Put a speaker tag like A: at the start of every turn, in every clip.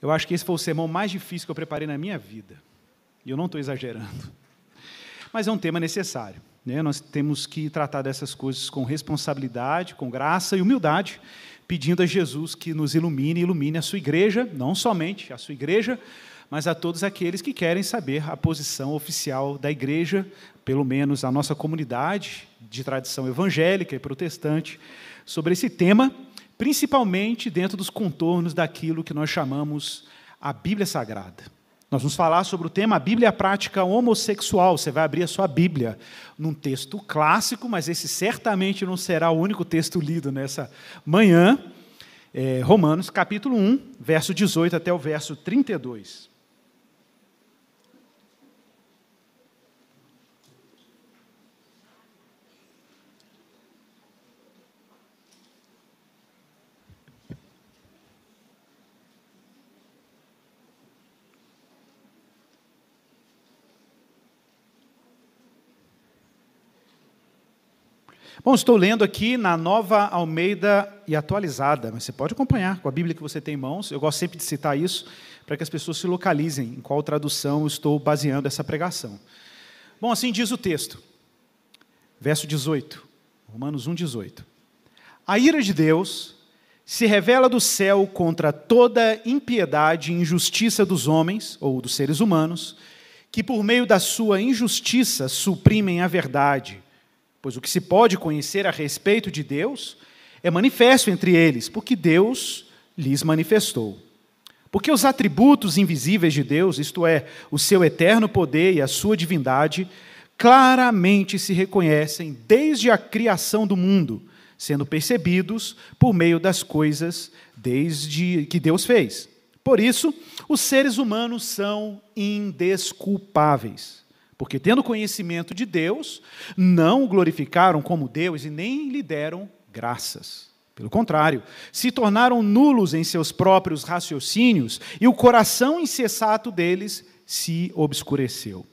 A: Eu acho que esse foi o sermão mais difícil que eu preparei na minha vida. E eu não estou exagerando. Mas é um tema necessário. Né? Nós temos que tratar dessas coisas com responsabilidade, com graça e humildade, pedindo a Jesus que nos ilumine e ilumine a sua igreja, não somente a sua igreja, mas a todos aqueles que querem saber a posição oficial da igreja, pelo menos a nossa comunidade de tradição evangélica e protestante, sobre esse tema, principalmente dentro dos contornos daquilo que nós chamamos a Bíblia Sagrada. Nós vamos falar sobre o tema a Bíblia Prática Homossexual. Você vai abrir a sua Bíblia num texto clássico, mas esse certamente não será o único texto lido nessa manhã. É, Romanos, capítulo 1, verso 18 até o verso 32. Bom, estou lendo aqui na nova Almeida e atualizada, mas você pode acompanhar com a Bíblia que você tem em mãos. Eu gosto sempre de citar isso para que as pessoas se localizem em qual tradução eu estou baseando essa pregação. Bom, assim diz o texto, verso 18, Romanos 1, 18. A ira de Deus se revela do céu contra toda impiedade e injustiça dos homens, ou dos seres humanos, que por meio da sua injustiça suprimem a verdade pois o que se pode conhecer a respeito de Deus é manifesto entre eles, porque Deus lhes manifestou. Porque os atributos invisíveis de Deus, isto é, o seu eterno poder e a sua divindade, claramente se reconhecem desde a criação do mundo, sendo percebidos por meio das coisas desde que Deus fez. Por isso, os seres humanos são indesculpáveis. Porque, tendo conhecimento de Deus, não o glorificaram como Deus e nem lhe deram graças. Pelo contrário, se tornaram nulos em seus próprios raciocínios e o coração insensato deles se obscureceu.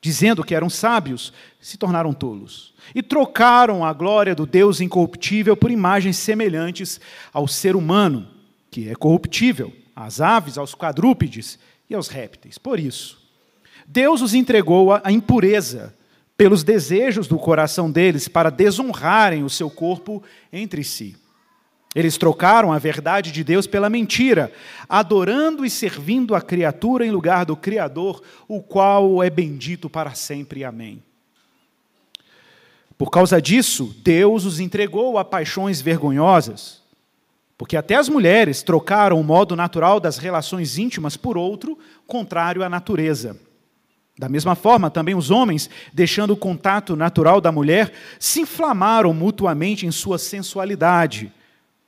A: Dizendo que eram sábios, se tornaram tolos. E trocaram a glória do Deus incorruptível por imagens semelhantes ao ser humano, que é corruptível, às aves, aos quadrúpedes e aos répteis. Por isso, Deus os entregou à impureza pelos desejos do coração deles para desonrarem o seu corpo entre si. Eles trocaram a verdade de Deus pela mentira, adorando e servindo a criatura em lugar do Criador, o qual é bendito para sempre. Amém. Por causa disso, Deus os entregou a paixões vergonhosas, porque até as mulheres trocaram o modo natural das relações íntimas por outro, contrário à natureza. Da mesma forma, também os homens, deixando o contato natural da mulher, se inflamaram mutuamente em sua sensualidade,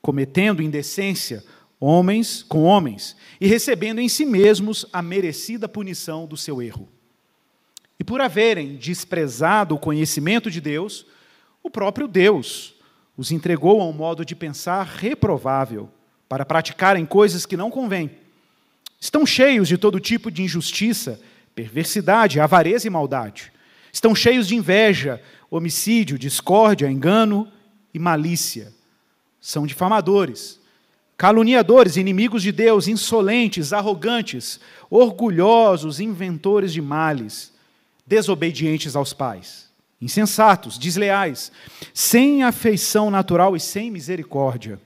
A: cometendo indecência homens com homens e recebendo em si mesmos a merecida punição do seu erro. E por haverem desprezado o conhecimento de Deus, o próprio Deus os entregou a um modo de pensar reprovável para praticarem coisas que não convêm. Estão cheios de todo tipo de injustiça perversidade, avareza e maldade. Estão cheios de inveja, homicídio, discórdia, engano e malícia. São difamadores, caluniadores, inimigos de Deus, insolentes, arrogantes, orgulhosos, inventores de males, desobedientes aos pais, insensatos, desleais, sem afeição natural e sem misericórdia.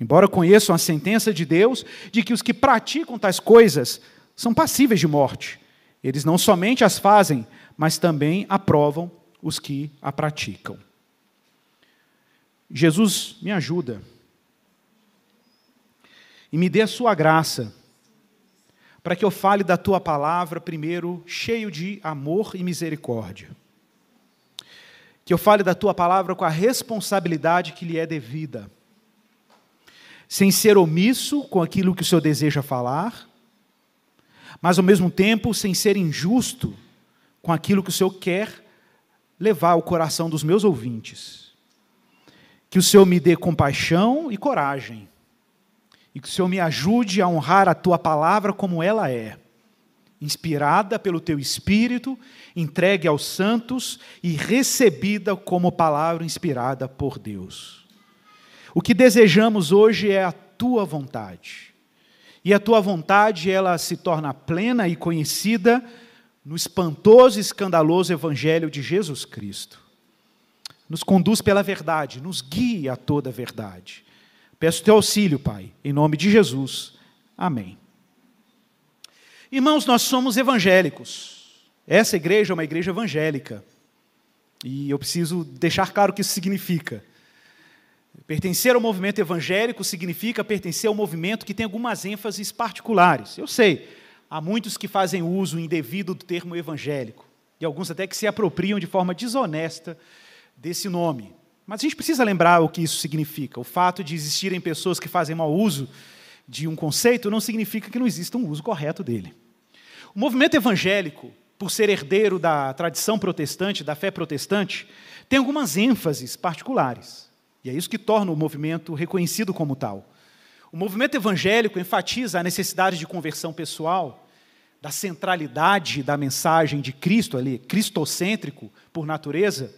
A: Embora conheçam a sentença de Deus de que os que praticam tais coisas são passíveis de morte, eles não somente as fazem, mas também aprovam os que a praticam. Jesus, me ajuda e me dê a sua graça, para que eu fale da tua palavra, primeiro, cheio de amor e misericórdia. Que eu fale da tua palavra com a responsabilidade que lhe é devida, sem ser omisso com aquilo que o Senhor deseja falar, mas ao mesmo tempo sem ser injusto com aquilo que o Senhor quer levar ao coração dos meus ouvintes. Que o Senhor me dê compaixão e coragem, e que o Senhor me ajude a honrar a tua palavra como ela é, inspirada pelo teu espírito, entregue aos santos e recebida como palavra inspirada por Deus. O que desejamos hoje é a tua vontade e a tua vontade ela se torna plena e conhecida no espantoso e escandaloso evangelho de Jesus Cristo. Nos conduz pela verdade, nos guia a toda a verdade. Peço teu auxílio, Pai, em nome de Jesus. Amém. Irmãos, nós somos evangélicos. Essa igreja é uma igreja evangélica. E eu preciso deixar claro o que isso significa. Pertencer ao movimento evangélico significa pertencer ao movimento que tem algumas ênfases particulares. Eu sei, há muitos que fazem uso indevido do termo evangélico, e alguns até que se apropriam de forma desonesta desse nome. Mas a gente precisa lembrar o que isso significa. O fato de existirem pessoas que fazem mau uso de um conceito não significa que não exista um uso correto dele. O movimento evangélico, por ser herdeiro da tradição protestante, da fé protestante, tem algumas ênfases particulares. E é isso que torna o movimento reconhecido como tal. O movimento evangélico enfatiza a necessidade de conversão pessoal, da centralidade da mensagem de Cristo ali, cristocêntrico por natureza.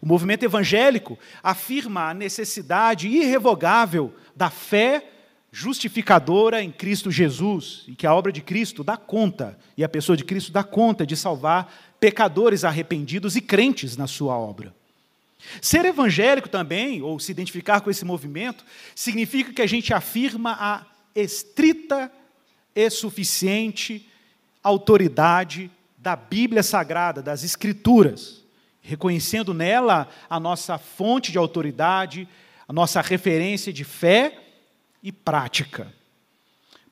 A: O movimento evangélico afirma a necessidade irrevogável da fé justificadora em Cristo Jesus, e que a obra de Cristo dá conta, e a pessoa de Cristo dá conta de salvar pecadores arrependidos e crentes na sua obra. Ser evangélico também, ou se identificar com esse movimento, significa que a gente afirma a estrita e suficiente autoridade da Bíblia Sagrada, das Escrituras, reconhecendo nela a nossa fonte de autoridade, a nossa referência de fé e prática.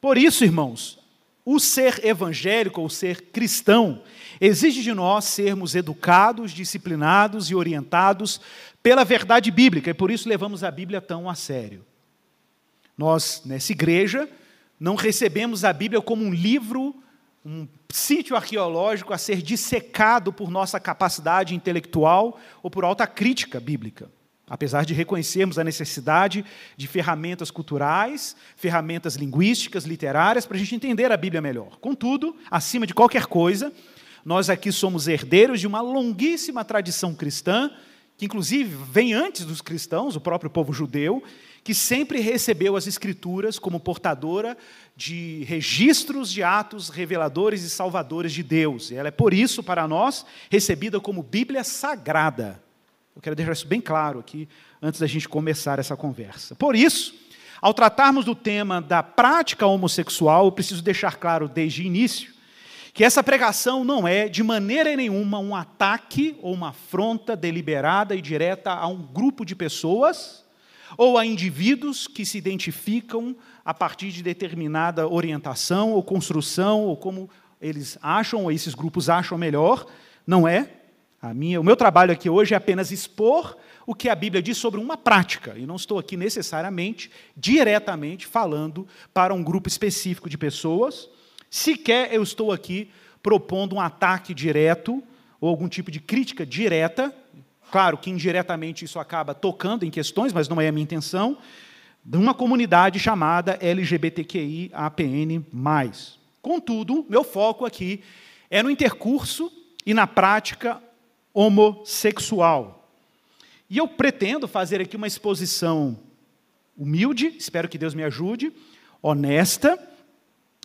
A: Por isso, irmãos, o ser evangélico ou ser cristão exige de nós sermos educados, disciplinados e orientados pela verdade bíblica, e por isso levamos a Bíblia tão a sério. Nós, nessa igreja, não recebemos a Bíblia como um livro, um sítio arqueológico a ser dissecado por nossa capacidade intelectual ou por alta crítica bíblica. Apesar de reconhecermos a necessidade de ferramentas culturais, ferramentas linguísticas, literárias, para a gente entender a Bíblia melhor. Contudo, acima de qualquer coisa, nós aqui somos herdeiros de uma longuíssima tradição cristã, que inclusive vem antes dos cristãos, o próprio povo judeu, que sempre recebeu as Escrituras como portadora de registros de atos reveladores e salvadores de Deus. E ela é, por isso, para nós, recebida como Bíblia sagrada. Eu quero deixar isso bem claro aqui, antes da gente começar essa conversa. Por isso, ao tratarmos do tema da prática homossexual, eu preciso deixar claro desde o início que essa pregação não é, de maneira nenhuma, um ataque ou uma afronta deliberada e direta a um grupo de pessoas ou a indivíduos que se identificam a partir de determinada orientação ou construção, ou como eles acham, ou esses grupos acham melhor. Não é. A minha, o meu trabalho aqui hoje é apenas expor o que a Bíblia diz sobre uma prática, e não estou aqui necessariamente, diretamente, falando para um grupo específico de pessoas, sequer eu estou aqui propondo um ataque direto ou algum tipo de crítica direta. Claro que indiretamente isso acaba tocando em questões, mas não é a minha intenção, de uma comunidade chamada LGBTQI-APN+. Contudo, meu foco aqui é no intercurso e na prática homossexual. E eu pretendo fazer aqui uma exposição humilde, espero que Deus me ajude, honesta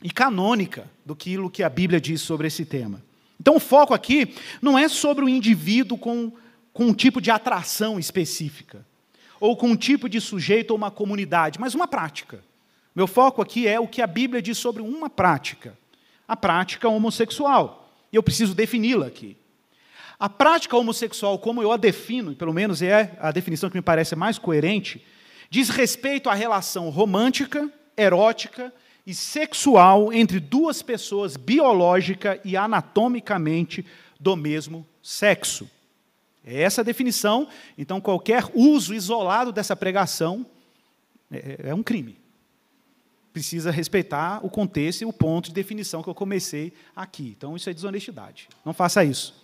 A: e canônica do que a Bíblia diz sobre esse tema. Então, o foco aqui não é sobre o indivíduo com, com um tipo de atração específica, ou com um tipo de sujeito ou uma comunidade, mas uma prática. Meu foco aqui é o que a Bíblia diz sobre uma prática, a prática homossexual. E eu preciso defini-la aqui. A prática homossexual, como eu a defino, pelo menos é a definição que me parece mais coerente, diz respeito à relação romântica, erótica e sexual entre duas pessoas biológica e anatomicamente do mesmo sexo. É essa a definição, então qualquer uso isolado dessa pregação é, é um crime. Precisa respeitar o contexto e o ponto de definição que eu comecei aqui. Então isso é desonestidade. Não faça isso.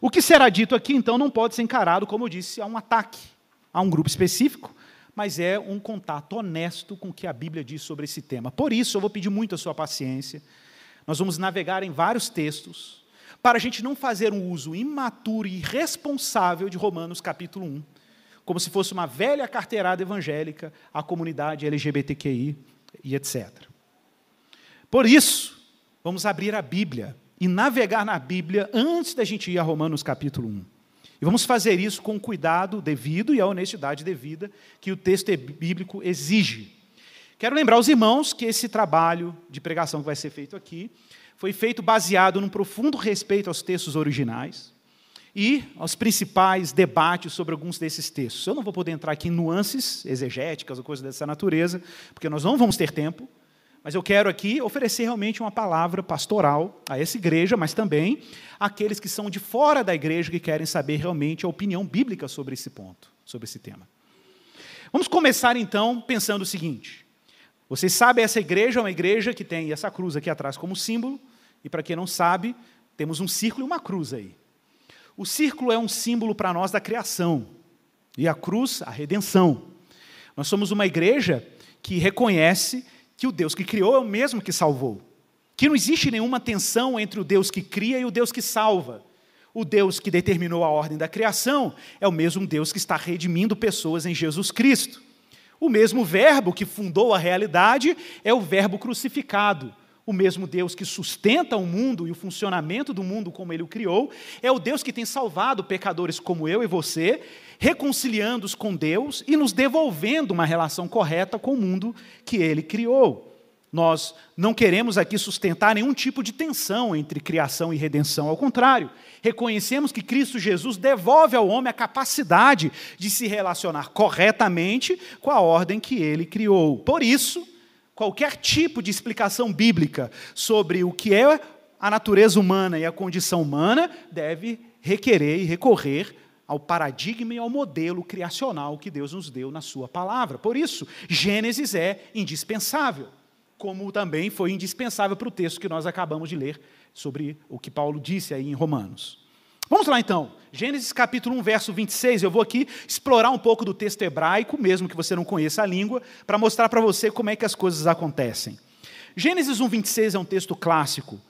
A: O que será dito aqui, então, não pode ser encarado, como eu disse, a um ataque a um grupo específico, mas é um contato honesto com o que a Bíblia diz sobre esse tema. Por isso, eu vou pedir muito a sua paciência. Nós vamos navegar em vários textos, para a gente não fazer um uso imaturo e irresponsável de Romanos capítulo 1, como se fosse uma velha carteirada evangélica à comunidade LGBTQI e etc. Por isso, vamos abrir a Bíblia e navegar na Bíblia antes da gente ir a Romanos capítulo 1. E vamos fazer isso com o cuidado devido e a honestidade devida que o texto bíblico exige. Quero lembrar os irmãos que esse trabalho de pregação que vai ser feito aqui foi feito baseado num profundo respeito aos textos originais e aos principais debates sobre alguns desses textos. Eu não vou poder entrar aqui em nuances exegéticas ou coisas dessa natureza, porque nós não vamos ter tempo, mas eu quero aqui oferecer realmente uma palavra pastoral a essa igreja, mas também àqueles que são de fora da igreja que querem saber realmente a opinião bíblica sobre esse ponto, sobre esse tema. Vamos começar então pensando o seguinte: vocês sabem, essa igreja é uma igreja que tem essa cruz aqui atrás como símbolo, e para quem não sabe, temos um círculo e uma cruz aí. O círculo é um símbolo para nós da criação, e a cruz, a redenção. Nós somos uma igreja que reconhece que o Deus que criou é o mesmo que salvou. Que não existe nenhuma tensão entre o Deus que cria e o Deus que salva. O Deus que determinou a ordem da criação é o mesmo Deus que está redimindo pessoas em Jesus Cristo. O mesmo Verbo que fundou a realidade é o Verbo crucificado. O mesmo Deus que sustenta o mundo e o funcionamento do mundo como ele o criou, é o Deus que tem salvado pecadores como eu e você, reconciliando-os com Deus e nos devolvendo uma relação correta com o mundo que ele criou. Nós não queremos aqui sustentar nenhum tipo de tensão entre criação e redenção, ao contrário, reconhecemos que Cristo Jesus devolve ao homem a capacidade de se relacionar corretamente com a ordem que ele criou. Por isso, qualquer tipo de explicação bíblica sobre o que é a natureza humana e a condição humana deve requerer e recorrer ao paradigma e ao modelo criacional que Deus nos deu na Sua palavra. Por isso, Gênesis é indispensável, como também foi indispensável para o texto que nós acabamos de ler sobre o que Paulo disse aí em Romanos. Vamos lá então, Gênesis capítulo 1, verso 26. Eu vou aqui explorar um pouco do texto hebraico, mesmo que você não conheça a língua, para mostrar para você como é que as coisas acontecem. Gênesis 1, 26 é um texto clássico.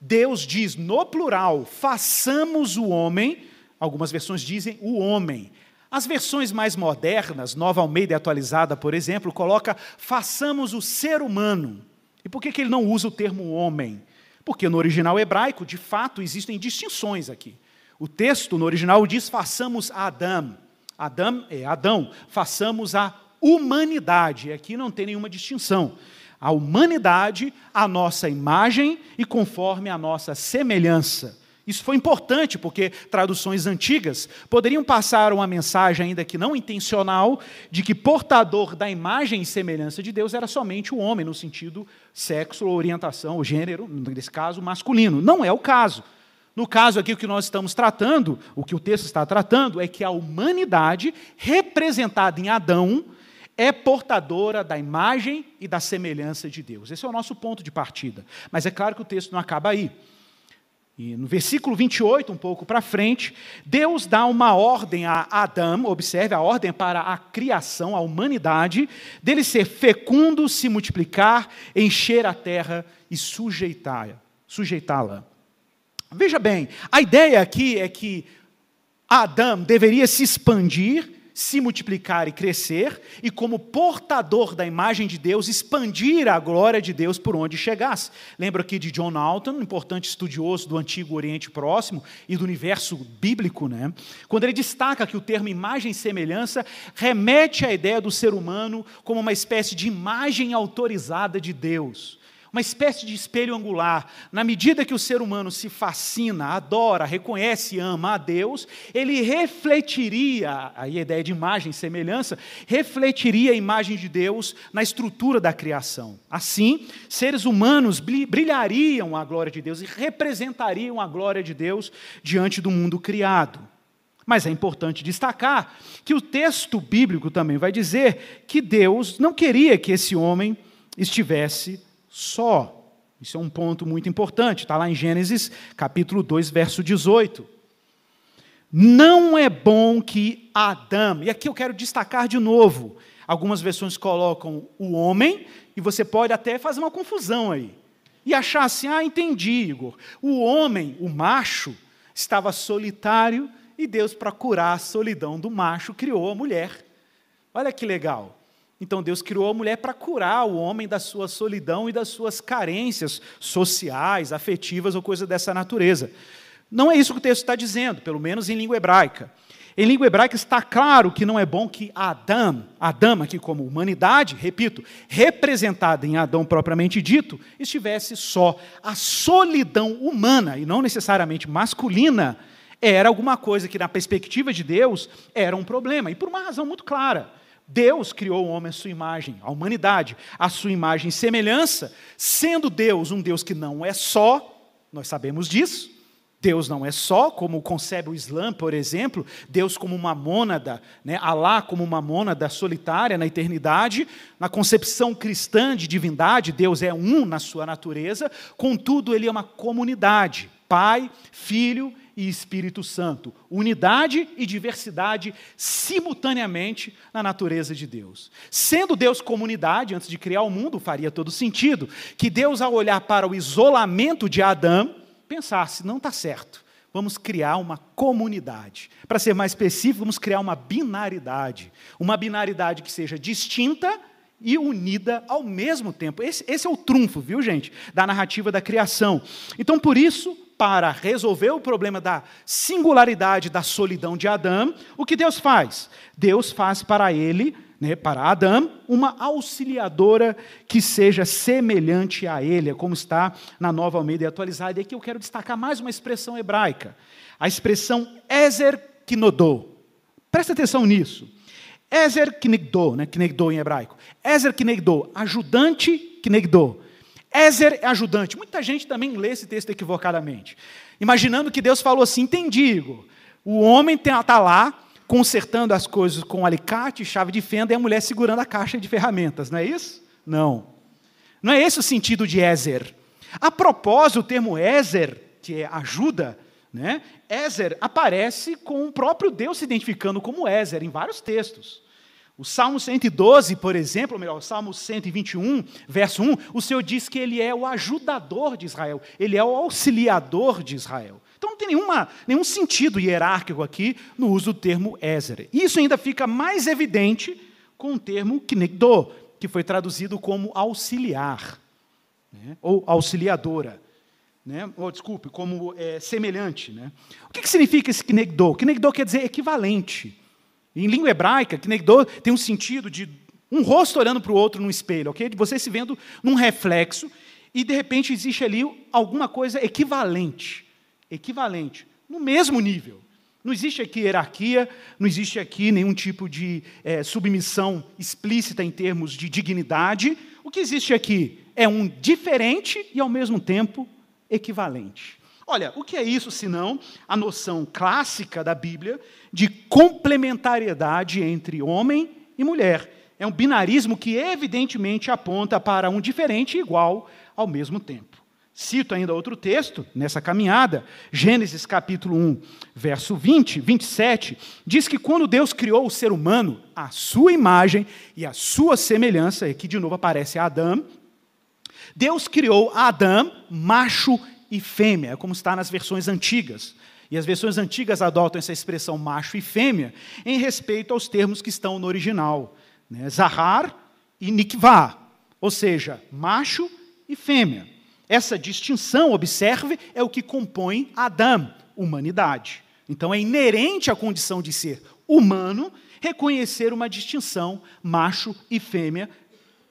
A: Deus diz no plural: façamos o homem, algumas versões dizem o homem. As versões mais modernas, Nova Almeida atualizada, por exemplo, coloca façamos o ser humano. E por que, que ele não usa o termo homem? Porque no original hebraico, de fato, existem distinções aqui. O texto no original diz: façamos Adão. Adão é Adão, façamos a humanidade. Aqui não tem nenhuma distinção. A humanidade, a nossa imagem e conforme a nossa semelhança. Isso foi importante porque traduções antigas poderiam passar uma mensagem, ainda que não intencional, de que portador da imagem e semelhança de Deus era somente o homem, no sentido sexo, orientação, gênero, nesse caso, masculino. Não é o caso. No caso aqui, o que nós estamos tratando, o que o texto está tratando, é que a humanidade, representada em Adão, é portadora da imagem e da semelhança de Deus. Esse é o nosso ponto de partida. Mas é claro que o texto não acaba aí. E no versículo 28, um pouco para frente, Deus dá uma ordem a Adão, observe a ordem para a criação, a humanidade, dele ser fecundo, se multiplicar, encher a terra e sujeitá-la. Sujeitá Veja bem, a ideia aqui é que Adão deveria se expandir, se multiplicar e crescer, e como portador da imagem de Deus, expandir a glória de Deus por onde chegasse. Lembro aqui de John Alton, um importante estudioso do Antigo Oriente Próximo e do universo bíblico, né? quando ele destaca que o termo imagem e semelhança remete à ideia do ser humano como uma espécie de imagem autorizada de Deus uma espécie de espelho angular. Na medida que o ser humano se fascina, adora, reconhece e ama a Deus, ele refletiria, aí a ideia de imagem semelhança, refletiria a imagem de Deus na estrutura da criação. Assim, seres humanos brilhariam a glória de Deus e representariam a glória de Deus diante do mundo criado. Mas é importante destacar que o texto bíblico também vai dizer que Deus não queria que esse homem estivesse só. Isso é um ponto muito importante, está lá em Gênesis capítulo 2, verso 18. Não é bom que Adão, e aqui eu quero destacar de novo, algumas versões colocam o homem, e você pode até fazer uma confusão aí, e achar assim: ah, entendi, Igor. O homem, o macho, estava solitário, e Deus, para curar a solidão do macho, criou a mulher. Olha que legal. Então Deus criou a mulher para curar o homem da sua solidão e das suas carências sociais, afetivas ou coisa dessa natureza. Não é isso que o texto está dizendo, pelo menos em língua hebraica. Em língua hebraica está claro que não é bom que Adão, Adão aqui como humanidade, repito, representada em Adão propriamente dito, estivesse só. A solidão humana, e não necessariamente masculina, era alguma coisa que, na perspectiva de Deus, era um problema. E por uma razão muito clara. Deus criou o homem à sua imagem, a humanidade, à sua imagem e semelhança, sendo Deus um Deus que não é só, nós sabemos disso. Deus não é só, como concebe o Islã, por exemplo, Deus como uma mônada, né? Alá como uma mônada solitária na eternidade. Na concepção cristã de divindade, Deus é um na sua natureza, contudo, ele é uma comunidade: Pai, Filho e Espírito Santo. Unidade e diversidade simultaneamente na natureza de Deus. Sendo Deus comunidade, antes de criar o mundo, faria todo sentido que Deus, ao olhar para o isolamento de Adão, pensasse: não está certo, vamos criar uma comunidade. Para ser mais específico, vamos criar uma binaridade. Uma binaridade que seja distinta e unida ao mesmo tempo. Esse, esse, é o trunfo, viu, gente, da narrativa da criação. Então, por isso, para resolver o problema da singularidade da solidão de Adão, o que Deus faz? Deus faz para ele, né, para Adão, uma auxiliadora que seja semelhante a ele, é como está na nova Almeida atualizada. E aqui eu quero destacar mais uma expressão hebraica, a expressão Ezer Kinodô. Presta atenção nisso. Ezer Kinegdô, né, Kinegdô em hebraico. Ezer Kinegdô, ajudante Kinegdô. Ézer é ajudante. Muita gente também lê esse texto equivocadamente, imaginando que Deus falou assim: entendi, Igor. O homem está lá consertando as coisas com alicate, chave de fenda, e a mulher segurando a caixa de ferramentas, não é isso? Não. Não é esse o sentido de Ézer. A propósito, o termo Ézer, que é ajuda, né? Ézer aparece com o próprio Deus se identificando como Ézer em vários textos. O Salmo 112, por exemplo, ou melhor, o Salmo 121, verso 1, o Senhor diz que ele é o ajudador de Israel, ele é o auxiliador de Israel. Então não tem nenhuma, nenhum sentido hierárquico aqui no uso do termo Ézer. Isso ainda fica mais evidente com o termo Knegdo, que foi traduzido como auxiliar, né? ou auxiliadora. Né? Ou, desculpe, como é, semelhante. Né? O que, que significa esse Knegdo? Knegdo quer dizer equivalente. Em língua hebraica, Knegdo tem um sentido de um rosto olhando para o outro num espelho, ok? De você se vendo num reflexo e de repente existe ali alguma coisa equivalente, equivalente, no mesmo nível. Não existe aqui hierarquia, não existe aqui nenhum tipo de é, submissão explícita em termos de dignidade. O que existe aqui é um diferente e, ao mesmo tempo, equivalente. Olha, o que é isso senão a noção clássica da Bíblia de complementariedade entre homem e mulher? É um binarismo que evidentemente aponta para um diferente e igual ao mesmo tempo. Cito ainda outro texto nessa caminhada, Gênesis capítulo 1, verso 20, 27, diz que quando Deus criou o ser humano, a sua imagem e a sua semelhança, aqui de novo aparece Adão, Deus criou Adão, macho e fêmea, como está nas versões antigas. E as versões antigas adotam essa expressão macho e fêmea em respeito aos termos que estão no original. Né? Zahar e Nikvah, ou seja, macho e fêmea. Essa distinção, observe, é o que compõe Adão, humanidade. Então é inerente à condição de ser humano reconhecer uma distinção macho e fêmea,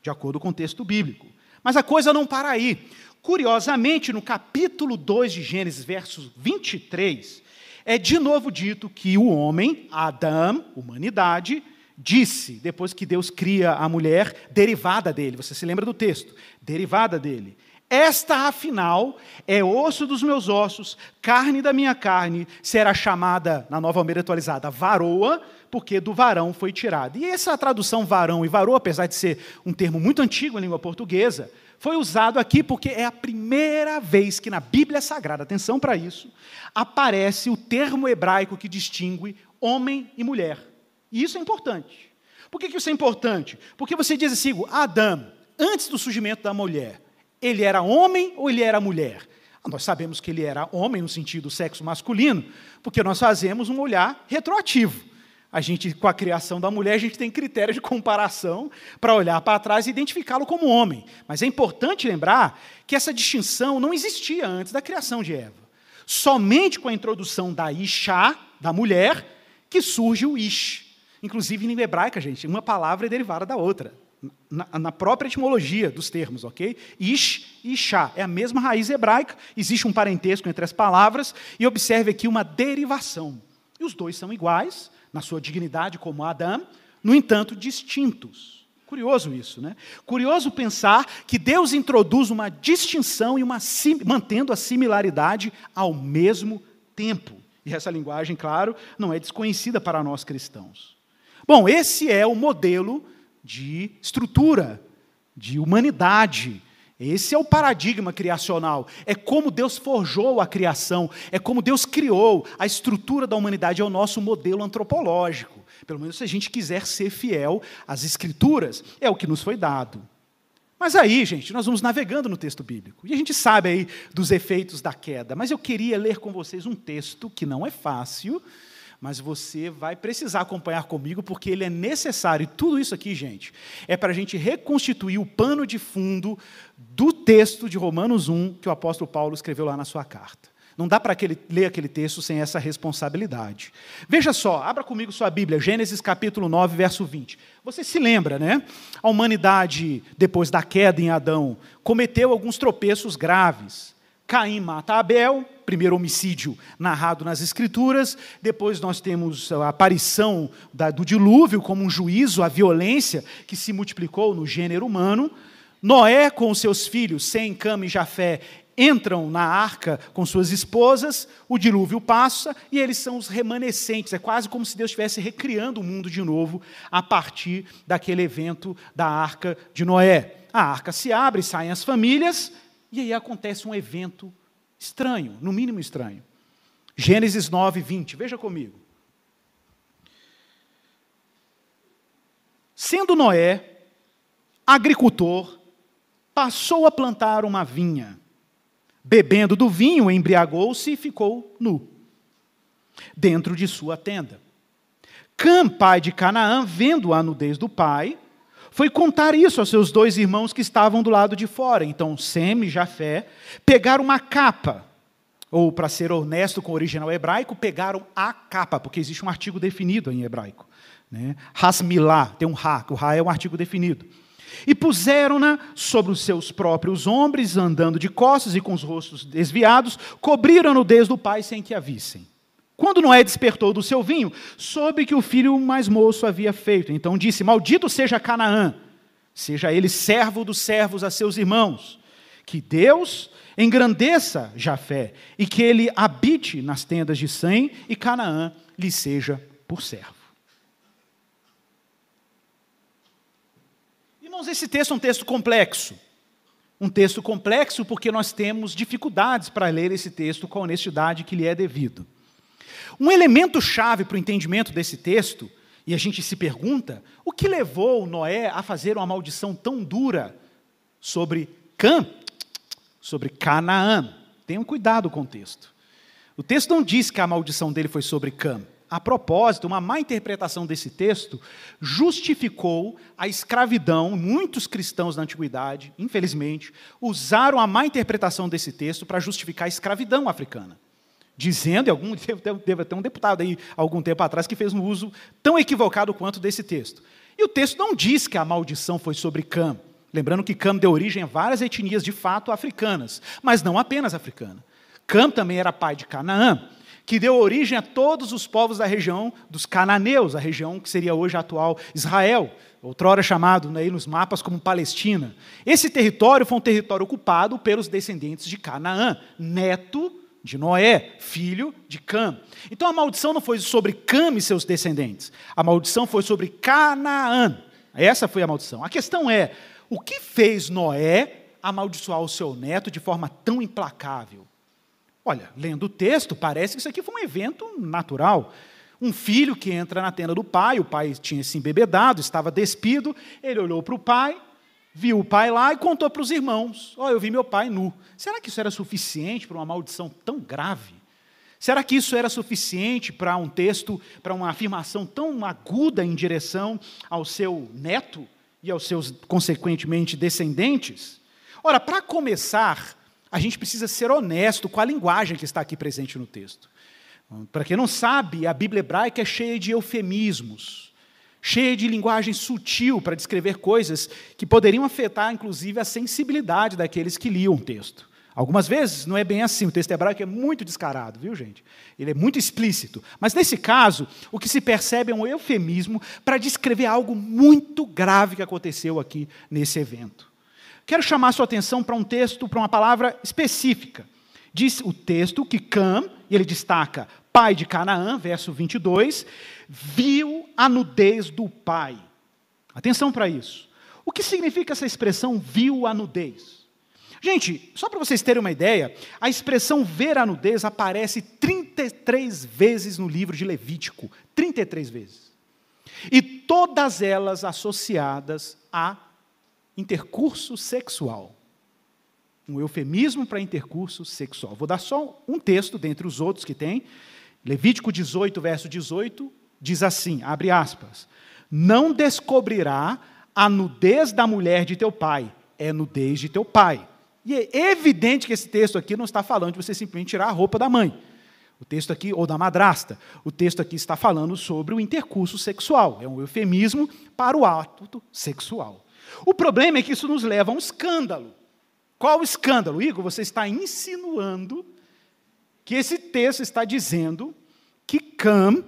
A: de acordo com o texto bíblico. Mas a coisa não para aí. Curiosamente, no capítulo 2 de Gênesis, versos 23, é de novo dito que o homem, Adão, humanidade, disse, depois que Deus cria a mulher, derivada dele. Você se lembra do texto? Derivada dele. Esta, afinal, é osso dos meus ossos, carne da minha carne, será chamada, na nova Almeida atualizada, varoa, porque do varão foi tirada. E essa tradução varão e varoa, apesar de ser um termo muito antigo em língua portuguesa, foi usado aqui porque é a primeira vez que na Bíblia Sagrada, atenção para isso, aparece o termo hebraico que distingue homem e mulher. E isso é importante. Por que isso é importante? Porque você diz assim, Adão, antes do surgimento da mulher, ele era homem ou ele era mulher? Ah, nós sabemos que ele era homem no sentido sexo masculino, porque nós fazemos um olhar retroativo. A gente, com a criação da mulher, a gente tem critério de comparação para olhar para trás e identificá-lo como homem. Mas é importante lembrar que essa distinção não existia antes da criação de Eva. Somente com a introdução da Isha, da mulher, que surge o Ish. Inclusive, em língua hebraica, gente, uma palavra é derivada da outra. Na, na, própria etimologia dos termos, ok? Ish e Ishá. É a mesma raiz hebraica, existe um parentesco entre as palavras, e observe aqui uma derivação. E os dois são iguais, na sua dignidade como Adão, no entanto, distintos. Curioso isso, né? Curioso pensar que Deus introduz uma distinção e uma mantendo a similaridade ao mesmo tempo. E essa linguagem, claro, não é desconhecida para nós cristãos. Bom, esse é o modelo de estrutura, de humanidade. Esse é o paradigma criacional. É como Deus forjou a criação, é como Deus criou a estrutura da humanidade, é o nosso modelo antropológico. Pelo menos se a gente quiser ser fiel às Escrituras, é o que nos foi dado. Mas aí, gente, nós vamos navegando no texto bíblico. E a gente sabe aí dos efeitos da queda. Mas eu queria ler com vocês um texto que não é fácil, mas você vai precisar acompanhar comigo, porque ele é necessário. E tudo isso aqui, gente, é para a gente reconstituir o pano de fundo do texto de Romanos 1 que o apóstolo Paulo escreveu lá na sua carta. Não dá para ler aquele texto sem essa responsabilidade. Veja só, abra comigo sua Bíblia, Gênesis capítulo 9, verso 20. Você se lembra, né? A humanidade, depois da queda em Adão, cometeu alguns tropeços graves. Caim mata Abel, primeiro homicídio narrado nas Escrituras, depois nós temos a aparição do dilúvio como um juízo à violência que se multiplicou no gênero humano. Noé, com seus filhos, Sem, Cam e Jafé, entram na arca com suas esposas, o dilúvio passa e eles são os remanescentes. É quase como se Deus estivesse recriando o mundo de novo a partir daquele evento da arca de Noé. A arca se abre, saem as famílias e aí acontece um evento estranho, no mínimo estranho. Gênesis 9, 20, veja comigo. Sendo Noé agricultor, passou a plantar uma vinha Bebendo do vinho, embriagou-se e ficou nu, dentro de sua tenda. Cam, pai de Canaã, vendo a nudez do pai, foi contar isso aos seus dois irmãos que estavam do lado de fora. Então, Sem e Jafé pegaram uma capa, ou para ser honesto com o original hebraico, pegaram a capa, porque existe um artigo definido em hebraico. Né? Hasmilá, tem um ha, o ha é um artigo definido. E puseram-na sobre os seus próprios ombros, andando de costas e com os rostos desviados, cobriram-no desde o pai sem que a vissem. Quando Noé despertou do seu vinho, soube que o filho mais moço havia feito. Então disse: Maldito seja Canaã, seja ele servo dos servos a seus irmãos. Que Deus engrandeça Jafé e que ele habite nas tendas de Sem e Canaã lhe seja por servo. Irmãos, esse texto é um texto complexo. Um texto complexo porque nós temos dificuldades para ler esse texto com a honestidade que lhe é devido. Um elemento chave para o entendimento desse texto, e a gente se pergunta, o que levou Noé a fazer uma maldição tão dura sobre Cã, sobre Canaã? Tenham cuidado com o texto. O texto não diz que a maldição dele foi sobre Cã a propósito, uma má interpretação desse texto justificou a escravidão. Muitos cristãos da antiguidade, infelizmente, usaram a má interpretação desse texto para justificar a escravidão africana. Dizendo, e algum, deve ter um deputado aí, algum tempo atrás, que fez um uso tão equivocado quanto desse texto. E o texto não diz que a maldição foi sobre Cam. Lembrando que Cam deu origem a várias etnias de fato africanas, mas não apenas africana. Cam também era pai de Canaã que deu origem a todos os povos da região dos cananeus, a região que seria hoje a atual Israel, outrora chamado aí nos mapas como Palestina. Esse território foi um território ocupado pelos descendentes de Canaã, neto de Noé, filho de Cam. Então a maldição não foi sobre Cam e seus descendentes, a maldição foi sobre Canaã. Essa foi a maldição. A questão é, o que fez Noé amaldiçoar o seu neto de forma tão implacável? Olha, lendo o texto, parece que isso aqui foi um evento natural. Um filho que entra na tenda do pai, o pai tinha se embebedado, estava despido, ele olhou para o pai, viu o pai lá e contou para os irmãos: Ó, oh, eu vi meu pai nu. Será que isso era suficiente para uma maldição tão grave? Será que isso era suficiente para um texto, para uma afirmação tão aguda em direção ao seu neto e aos seus, consequentemente, descendentes? Ora, para começar, a gente precisa ser honesto com a linguagem que está aqui presente no texto. Para quem não sabe, a Bíblia hebraica é cheia de eufemismos, cheia de linguagem sutil para descrever coisas que poderiam afetar, inclusive, a sensibilidade daqueles que liam o texto. Algumas vezes não é bem assim, o texto hebraico é muito descarado, viu, gente? Ele é muito explícito. Mas nesse caso, o que se percebe é um eufemismo para descrever algo muito grave que aconteceu aqui nesse evento. Quero chamar sua atenção para um texto, para uma palavra específica. Diz o texto que Cam, e ele destaca, pai de Canaã, verso 22, viu a nudez do pai. Atenção para isso. O que significa essa expressão viu a nudez? Gente, só para vocês terem uma ideia, a expressão ver a nudez aparece 33 vezes no livro de Levítico 33 vezes. E todas elas associadas a intercurso sexual. Um eufemismo para intercurso sexual. Vou dar só um texto dentre os outros que tem. Levítico 18, verso 18, diz assim: abre aspas. Não descobrirá a nudez da mulher de teu pai, é nudez de teu pai e é evidente que esse texto aqui não está falando de você simplesmente tirar a roupa da mãe. O texto aqui, ou da madrasta, o texto aqui está falando sobre o intercurso sexual. É um eufemismo para o ato sexual. O problema é que isso nos leva a um escândalo. Qual escândalo? Igor, você está insinuando que esse texto está dizendo que Cam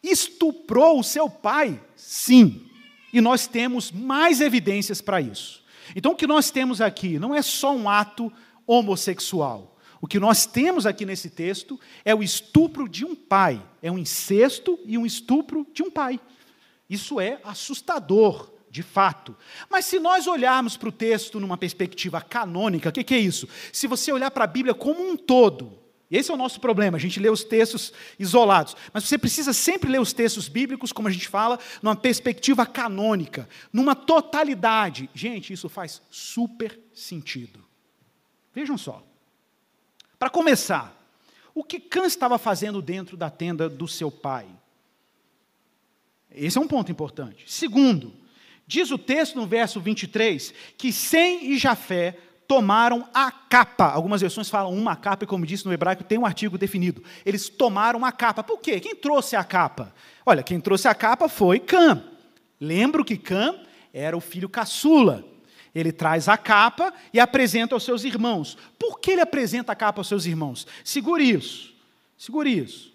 A: estuprou o seu pai? Sim. E nós temos mais evidências para isso. Então, o que nós temos aqui não é só um ato homossexual. O que nós temos aqui nesse texto é o estupro de um pai. É um incesto e um estupro de um pai. Isso é assustador, de fato. Mas se nós olharmos para o texto numa perspectiva canônica, o que, que é isso? Se você olhar para a Bíblia como um todo, esse é o nosso problema, a gente lê os textos isolados. Mas você precisa sempre ler os textos bíblicos, como a gente fala, numa perspectiva canônica, numa totalidade. Gente, isso faz super sentido. Vejam só. Para começar, o que Cã estava fazendo dentro da tenda do seu pai? Esse é um ponto importante. Segundo, diz o texto no verso 23 que Sem e Jafé tomaram a capa. Algumas versões falam uma capa, e como disse no hebraico, tem um artigo definido. Eles tomaram a capa. Por quê? Quem trouxe a capa? Olha, quem trouxe a capa foi Cã. Lembro que Cã era o filho caçula. Ele traz a capa e apresenta aos seus irmãos. Por que ele apresenta a capa aos seus irmãos? Segure isso. Segure isso.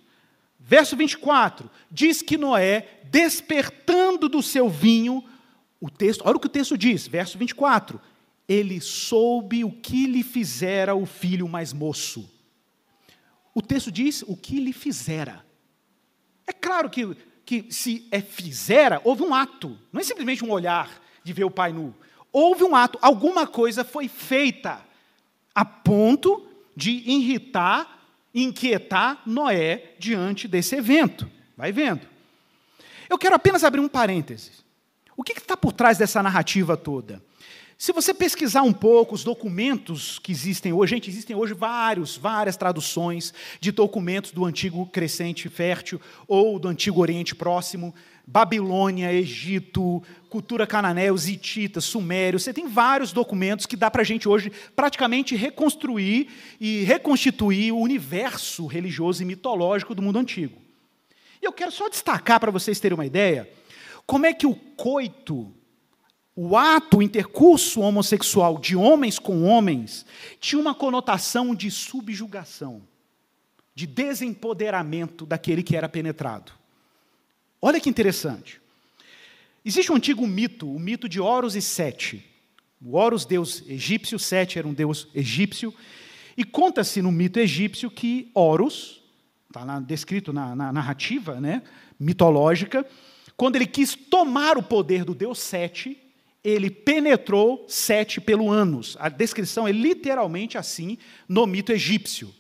A: Verso 24 diz que Noé, despertando do seu vinho, o texto, olha o que o texto diz, verso 24: ele soube o que lhe fizera o filho mais moço. O texto diz o que lhe fizera. É claro que, que se é fizera, houve um ato, não é simplesmente um olhar de ver o pai nu. Houve um ato, alguma coisa foi feita a ponto de irritar, inquietar Noé diante desse evento. Vai vendo. Eu quero apenas abrir um parênteses. O que está por trás dessa narrativa toda? Se você pesquisar um pouco os documentos que existem hoje, gente, existem hoje vários, várias traduções de documentos do antigo crescente fértil ou do antigo Oriente Próximo, Babilônia, Egito, cultura cananeia, os hititas, sumérios. Você tem vários documentos que dá para a gente hoje praticamente reconstruir e reconstituir o universo religioso e mitológico do mundo antigo. E eu quero só destacar para vocês terem uma ideia como é que o coito o ato, o intercurso homossexual de homens com homens tinha uma conotação de subjugação, de desempoderamento daquele que era penetrado. Olha que interessante. Existe um antigo mito, o mito de Horus e Sete. O Horus, deus egípcio, Sete era um deus egípcio. E conta-se no mito egípcio que Horus, está descrito na, na narrativa né, mitológica, quando ele quis tomar o poder do deus Sete, ele penetrou sete pelo ânus. A descrição é literalmente assim no mito egípcio.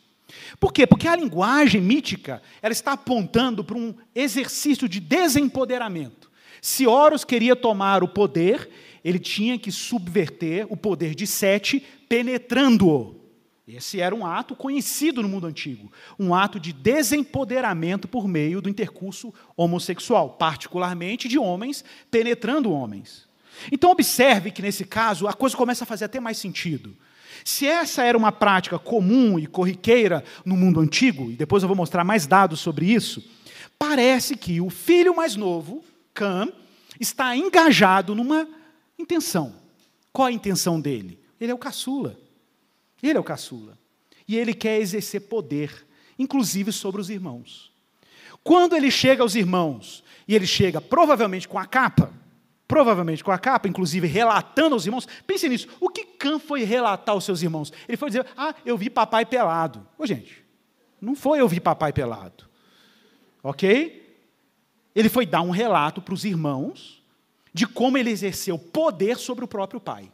A: Por quê? Porque a linguagem mítica ela está apontando para um exercício de desempoderamento. Se Horus queria tomar o poder, ele tinha que subverter o poder de Sete, penetrando-o. Esse era um ato conhecido no mundo antigo, um ato de desempoderamento por meio do intercurso homossexual, particularmente de homens penetrando homens. Então, observe que nesse caso a coisa começa a fazer até mais sentido. Se essa era uma prática comum e corriqueira no mundo antigo, e depois eu vou mostrar mais dados sobre isso, parece que o filho mais novo, Cam, está engajado numa intenção. Qual a intenção dele? Ele é o caçula. Ele é o caçula. E ele quer exercer poder, inclusive sobre os irmãos. Quando ele chega aos irmãos, e ele chega provavelmente com a capa, provavelmente com a capa, inclusive relatando aos irmãos, pense nisso, o que Cã foi relatar aos seus irmãos? Ele foi dizer, ah, eu vi papai pelado. Ô gente, não foi eu vi papai pelado. Ok? Ele foi dar um relato para os irmãos de como ele exerceu poder sobre o próprio pai.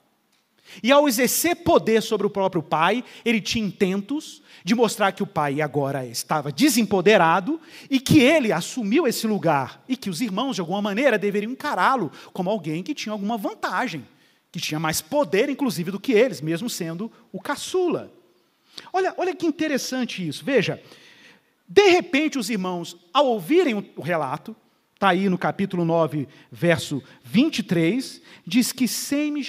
A: E ao exercer poder sobre o próprio pai, ele tinha intentos de mostrar que o pai agora estava desempoderado e que ele assumiu esse lugar e que os irmãos, de alguma maneira, deveriam encará-lo como alguém que tinha alguma vantagem, que tinha mais poder, inclusive, do que eles, mesmo sendo o caçula. Olha, olha que interessante isso. Veja, de repente, os irmãos, ao ouvirem o relato, está aí no capítulo 9, verso 23, diz que Sem e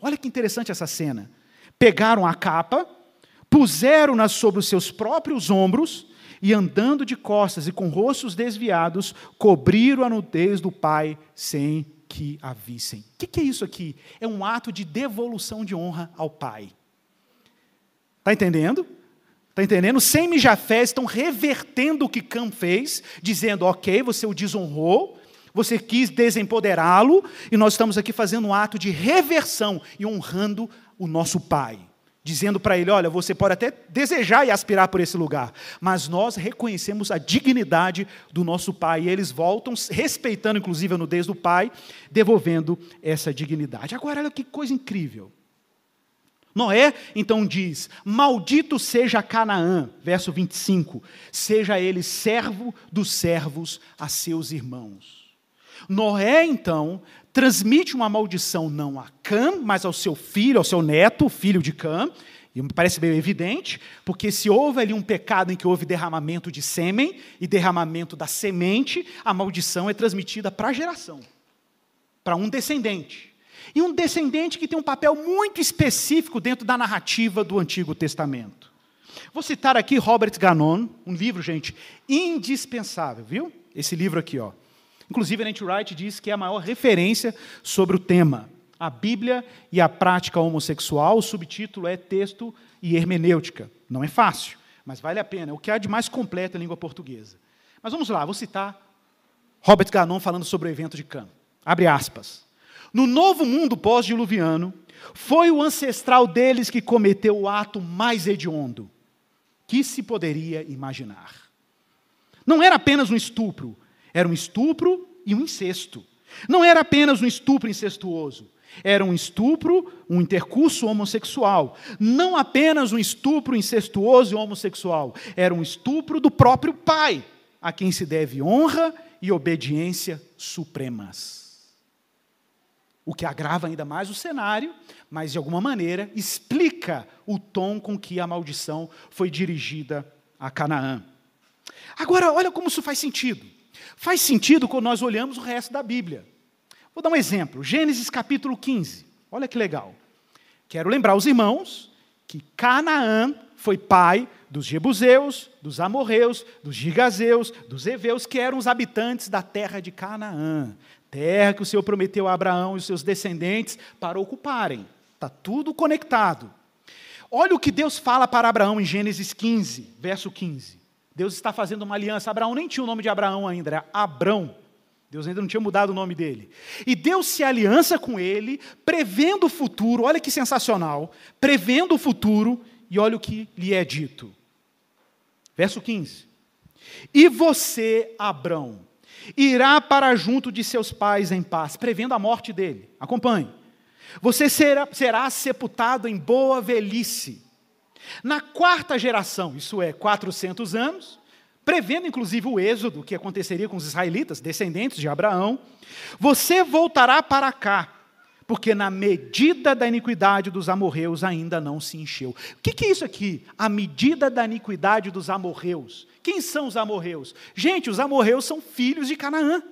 A: Olha que interessante essa cena. Pegaram a capa, puseram-na sobre os seus próprios ombros e, andando de costas e com rostos desviados, cobriram a nudez do pai sem que a vissem. O que é isso aqui? É um ato de devolução de honra ao pai. Está entendendo? Está entendendo? Sem e Jafé estão revertendo o que Cam fez, dizendo: ok, você o desonrou, você quis desempoderá-lo e nós estamos aqui fazendo um ato de reversão e honrando o nosso Pai. Dizendo para ele: olha, você pode até desejar e aspirar por esse lugar, mas nós reconhecemos a dignidade do nosso Pai. E eles voltam, respeitando inclusive a nudez do Pai, devolvendo essa dignidade. Agora, olha que coisa incrível. Noé então diz: Maldito seja Canaã, verso 25, seja ele servo dos servos a seus irmãos. Noé, então, transmite uma maldição não a Cã, mas ao seu filho, ao seu neto, filho de Cã, e me parece bem evidente, porque se houve ali um pecado em que houve derramamento de sêmen e derramamento da semente, a maldição é transmitida para a geração, para um descendente. E um descendente que tem um papel muito específico dentro da narrativa do Antigo Testamento. Vou citar aqui Robert Ganon, um livro, gente, indispensável, viu? Esse livro aqui, ó. Inclusive, Nancy Wright diz que é a maior referência sobre o tema. A Bíblia e a prática homossexual, o subtítulo é Texto e Hermenêutica. Não é fácil, mas vale a pena. É o que há de mais completo em língua portuguesa. Mas vamos lá, vou citar Robert Ganon falando sobre o evento de Cã. Abre aspas. No novo mundo pós-diluviano, foi o ancestral deles que cometeu o ato mais hediondo que se poderia imaginar. Não era apenas um estupro, era um estupro e um incesto. Não era apenas um estupro incestuoso. Era um estupro, um intercurso homossexual. Não apenas um estupro incestuoso e homossexual. Era um estupro do próprio pai, a quem se deve honra e obediência supremas. O que agrava ainda mais o cenário, mas de alguma maneira explica o tom com que a maldição foi dirigida a Canaã. Agora, olha como isso faz sentido. Faz sentido quando nós olhamos o resto da Bíblia. Vou dar um exemplo. Gênesis capítulo 15. Olha que legal. Quero lembrar os irmãos que Canaã foi pai dos Jebuseus, dos Amorreus, dos Gigazeus, dos Eveus, que eram os habitantes da terra de Canaã. Terra que o Senhor prometeu a Abraão e os seus descendentes para ocuparem. Está tudo conectado. Olha o que Deus fala para Abraão em Gênesis 15, verso 15. Deus está fazendo uma aliança. Abraão nem tinha o nome de Abraão ainda, era Abrão. Deus ainda não tinha mudado o nome dele. E Deus se aliança com ele, prevendo o futuro, olha que sensacional, prevendo o futuro, e olha o que lhe é dito. Verso 15: E você, Abrão, irá para junto de seus pais em paz, prevendo a morte dele. Acompanhe. Você será, será sepultado em boa velhice na quarta geração, isso é, 400 anos, prevendo inclusive o êxodo que aconteceria com os israelitas, descendentes de Abraão, você voltará para cá, porque na medida da iniquidade dos amorreus ainda não se encheu. O que, é isso aqui? A medida da iniquidade dos amorreus. Quem são os amorreus? Gente, os amorreus são filhos de Canaã,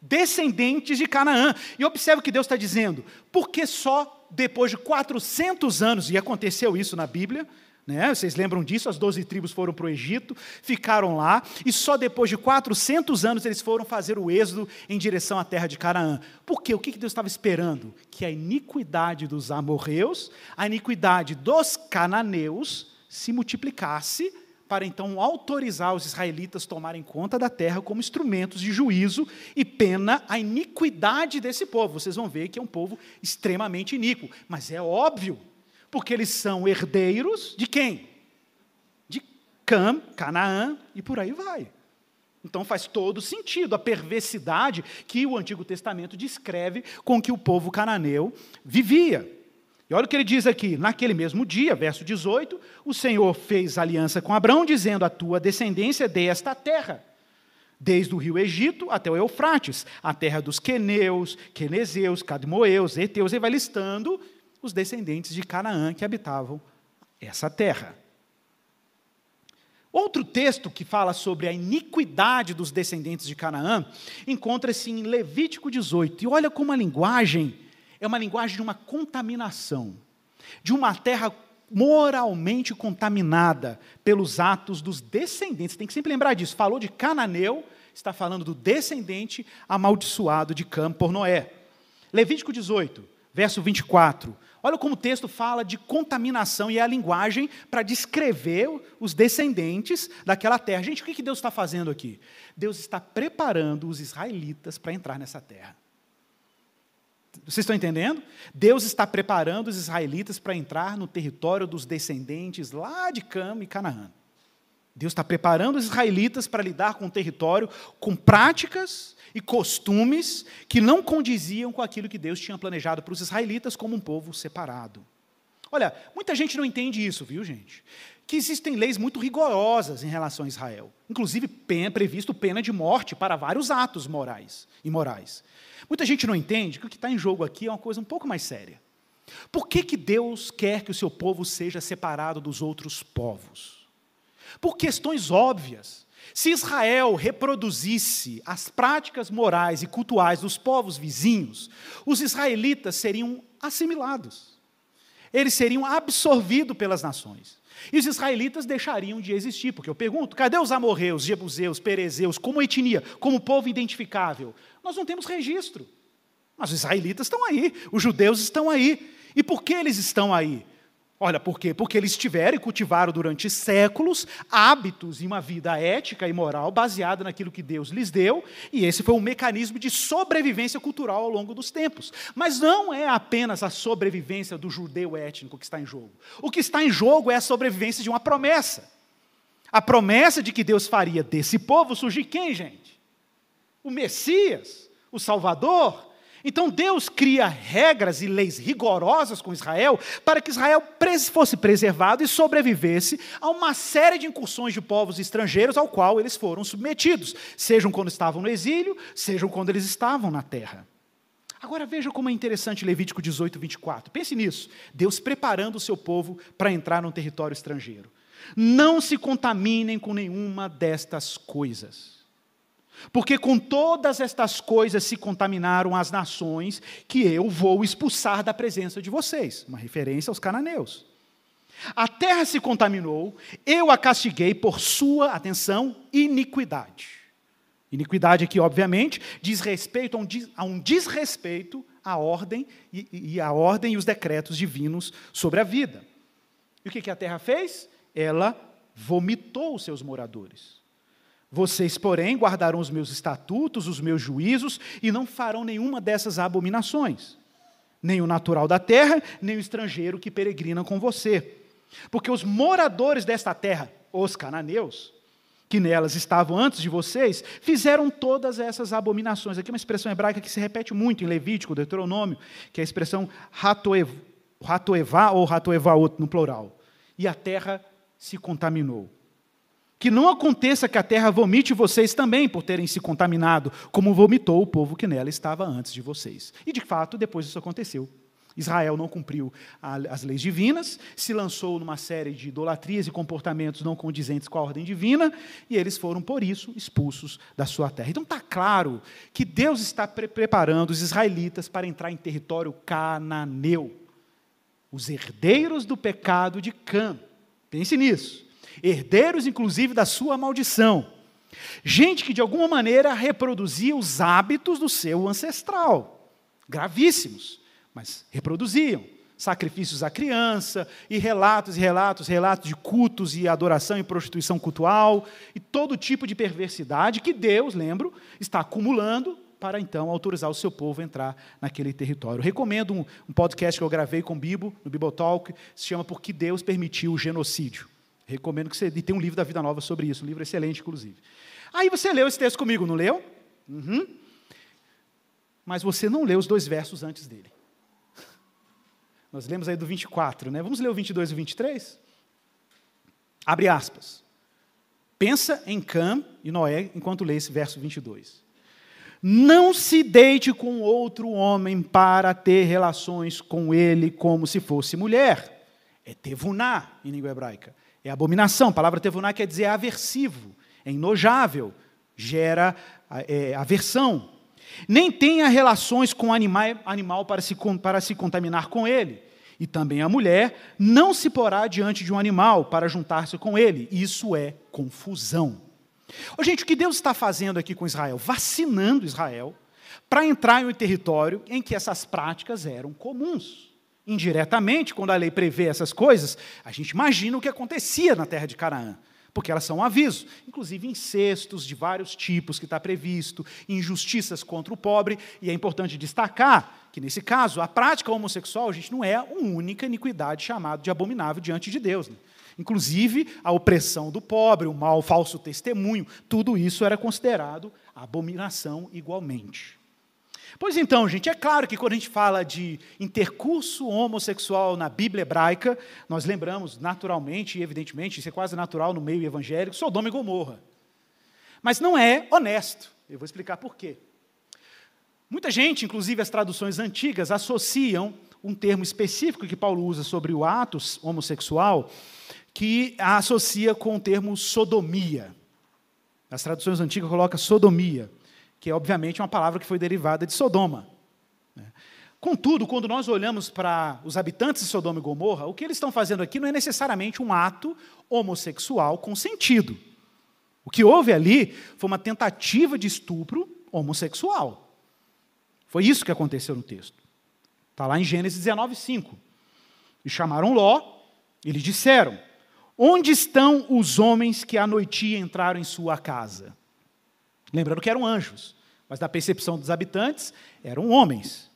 A: descendentes de Canaã. E observe o que Deus está dizendo, porque só depois de 400 anos, e aconteceu isso na Bíblia, né? Vocês lembram disso? As doze tribos foram para o Egito, ficaram lá, e só depois de 400 anos eles foram fazer o êxodo em direção à terra de Canaã. Por quê? O que Deus estava esperando? Que a iniquidade dos amorreus, a iniquidade dos cananeus se multiplicasse para então autorizar os israelitas tomarem conta da terra como instrumentos de juízo e pena a iniquidade desse povo. Vocês vão ver que é um povo extremamente iníquo, mas é óbvio porque eles são herdeiros de quem? De Cam, Canaã e por aí vai. Então faz todo sentido a perversidade que o Antigo Testamento descreve com que o povo cananeu vivia. E olha o que ele diz aqui: naquele mesmo dia, verso 18, o Senhor fez aliança com Abraão, dizendo: A tua descendência dê esta terra, desde o rio Egito até o Eufrates, a terra dos queneus, quenezeus, cadmoeus, eteus, e vai listando os descendentes de Canaã que habitavam essa terra. Outro texto que fala sobre a iniquidade dos descendentes de Canaã encontra-se em Levítico 18. E olha como a linguagem é uma linguagem de uma contaminação, de uma terra moralmente contaminada pelos atos dos descendentes. Tem que sempre lembrar disso. Falou de cananeu, está falando do descendente amaldiçoado de Cam por Noé. Levítico 18, verso 24. Olha como o texto fala de contaminação e é a linguagem para descrever os descendentes daquela terra. Gente, o que Deus está fazendo aqui? Deus está preparando os israelitas para entrar nessa terra. Vocês estão entendendo? Deus está preparando os israelitas para entrar no território dos descendentes lá de Cam e Canaã. Deus está preparando os israelitas para lidar com o território com práticas e costumes que não condiziam com aquilo que Deus tinha planejado para os israelitas como um povo separado. Olha, muita gente não entende isso, viu, gente? Que existem leis muito rigorosas em relação a Israel, inclusive pena, previsto pena de morte para vários atos morais e morais. Muita gente não entende que o que está em jogo aqui é uma coisa um pouco mais séria. Por que, que Deus quer que o seu povo seja separado dos outros povos? Por questões óbvias. Se Israel reproduzisse as práticas morais e cultuais dos povos vizinhos, os israelitas seriam assimilados. Eles seriam absorvidos pelas nações. E os israelitas deixariam de existir, porque eu pergunto, cadê os amorreus, jebuseus, perezeus, como etnia, como povo identificável? Nós não temos registro. Mas os israelitas estão aí, os judeus estão aí. E por que eles estão aí? Olha, por quê? Porque eles tiveram e cultivaram durante séculos hábitos e uma vida ética e moral baseada naquilo que Deus lhes deu, e esse foi um mecanismo de sobrevivência cultural ao longo dos tempos. Mas não é apenas a sobrevivência do judeu étnico que está em jogo. O que está em jogo é a sobrevivência de uma promessa. A promessa de que Deus faria desse povo surgir quem, gente? O Messias, o Salvador, então Deus cria regras e leis rigorosas com Israel para que Israel fosse preservado e sobrevivesse a uma série de incursões de povos estrangeiros ao qual eles foram submetidos, sejam quando estavam no exílio, sejam quando eles estavam na terra. Agora veja como é interessante Levítico 18, 24. Pense nisso. Deus preparando o seu povo para entrar num território estrangeiro. Não se contaminem com nenhuma destas coisas porque com todas estas coisas se contaminaram as nações que eu vou expulsar da presença de vocês. Uma referência aos cananeus. A terra se contaminou, eu a castiguei por sua, atenção, iniquidade. Iniquidade aqui, obviamente, diz respeito a um, a um desrespeito à ordem e, e à ordem e os decretos divinos sobre a vida. E o que, que a terra fez? Ela vomitou os seus moradores. Vocês, porém, guardarão os meus estatutos, os meus juízos, e não farão nenhuma dessas abominações, nem o natural da terra, nem o estrangeiro que peregrina com você. Porque os moradores desta terra, os cananeus, que nelas estavam antes de vocês, fizeram todas essas abominações. Aqui é uma expressão hebraica que se repete muito em Levítico, Deuteronômio, que é a expressão ratoevá ou ratoevaot no plural. E a terra se contaminou. Que não aconteça que a terra vomite vocês também por terem se contaminado, como vomitou o povo que nela estava antes de vocês. E de fato, depois isso aconteceu. Israel não cumpriu as leis divinas, se lançou numa série de idolatrias e comportamentos não condizentes com a ordem divina, e eles foram, por isso, expulsos da sua terra. Então está claro que Deus está pre preparando os israelitas para entrar em território cananeu, os herdeiros do pecado de Cã. Pense nisso. Herdeiros, inclusive, da sua maldição. Gente que, de alguma maneira, reproduzia os hábitos do seu ancestral. Gravíssimos mas reproduziam sacrifícios à criança, e relatos e relatos, relatos de cultos e adoração e prostituição cultual, e todo tipo de perversidade que Deus, lembro, está acumulando para então autorizar o seu povo a entrar naquele território. Recomendo um, um podcast que eu gravei com o Bibo, no Bibotalk, se chama Por que Deus Permitiu o Genocídio. Recomendo que você. E tem um livro da Vida Nova sobre isso, um livro excelente, inclusive. Aí você leu esse texto comigo, não leu? Uhum. Mas você não leu os dois versos antes dele. Nós lemos aí do 24, né? Vamos ler o 22 e o 23? Abre aspas. Pensa em Cam e Noé enquanto lê esse verso 22. Não se deite com outro homem para ter relações com ele como se fosse mulher. É tevuná em língua hebraica. É abominação. A palavra tevuná quer dizer aversivo, é enojável, gera é, aversão. Nem tenha relações com animal, animal para, se, para se contaminar com ele. E também a mulher não se porá diante de um animal para juntar-se com ele. Isso é confusão. Ô, gente, o que Deus está fazendo aqui com Israel? Vacinando Israel para entrar em um território em que essas práticas eram comuns. Indiretamente, quando a lei prevê essas coisas, a gente imagina o que acontecia na terra de Canaã porque elas são um aviso, inclusive incestos de vários tipos que está previsto, injustiças contra o pobre, e é importante destacar que, nesse caso, a prática homossexual, a gente, não é uma única iniquidade chamada de abominável diante de Deus. Né? Inclusive, a opressão do pobre, o mal, o falso testemunho, tudo isso era considerado abominação igualmente. Pois então, gente, é claro que quando a gente fala de intercurso homossexual na Bíblia hebraica, nós lembramos naturalmente e evidentemente, isso é quase natural no meio evangélico, Sodoma e Gomorra. Mas não é honesto. Eu vou explicar por quê. Muita gente, inclusive as traduções antigas, associam um termo específico que Paulo usa sobre o ato homossexual, que a associa com o termo sodomia. As traduções antigas colocam sodomia que é obviamente uma palavra que foi derivada de Sodoma. Né? Contudo, quando nós olhamos para os habitantes de Sodoma e Gomorra, o que eles estão fazendo aqui não é necessariamente um ato homossexual consentido. O que houve ali foi uma tentativa de estupro homossexual. Foi isso que aconteceu no texto. Está lá em Gênesis 19, 5. E chamaram Ló e lhe disseram: Onde estão os homens que à noite entraram em sua casa? Lembrando que eram anjos, mas na percepção dos habitantes eram homens.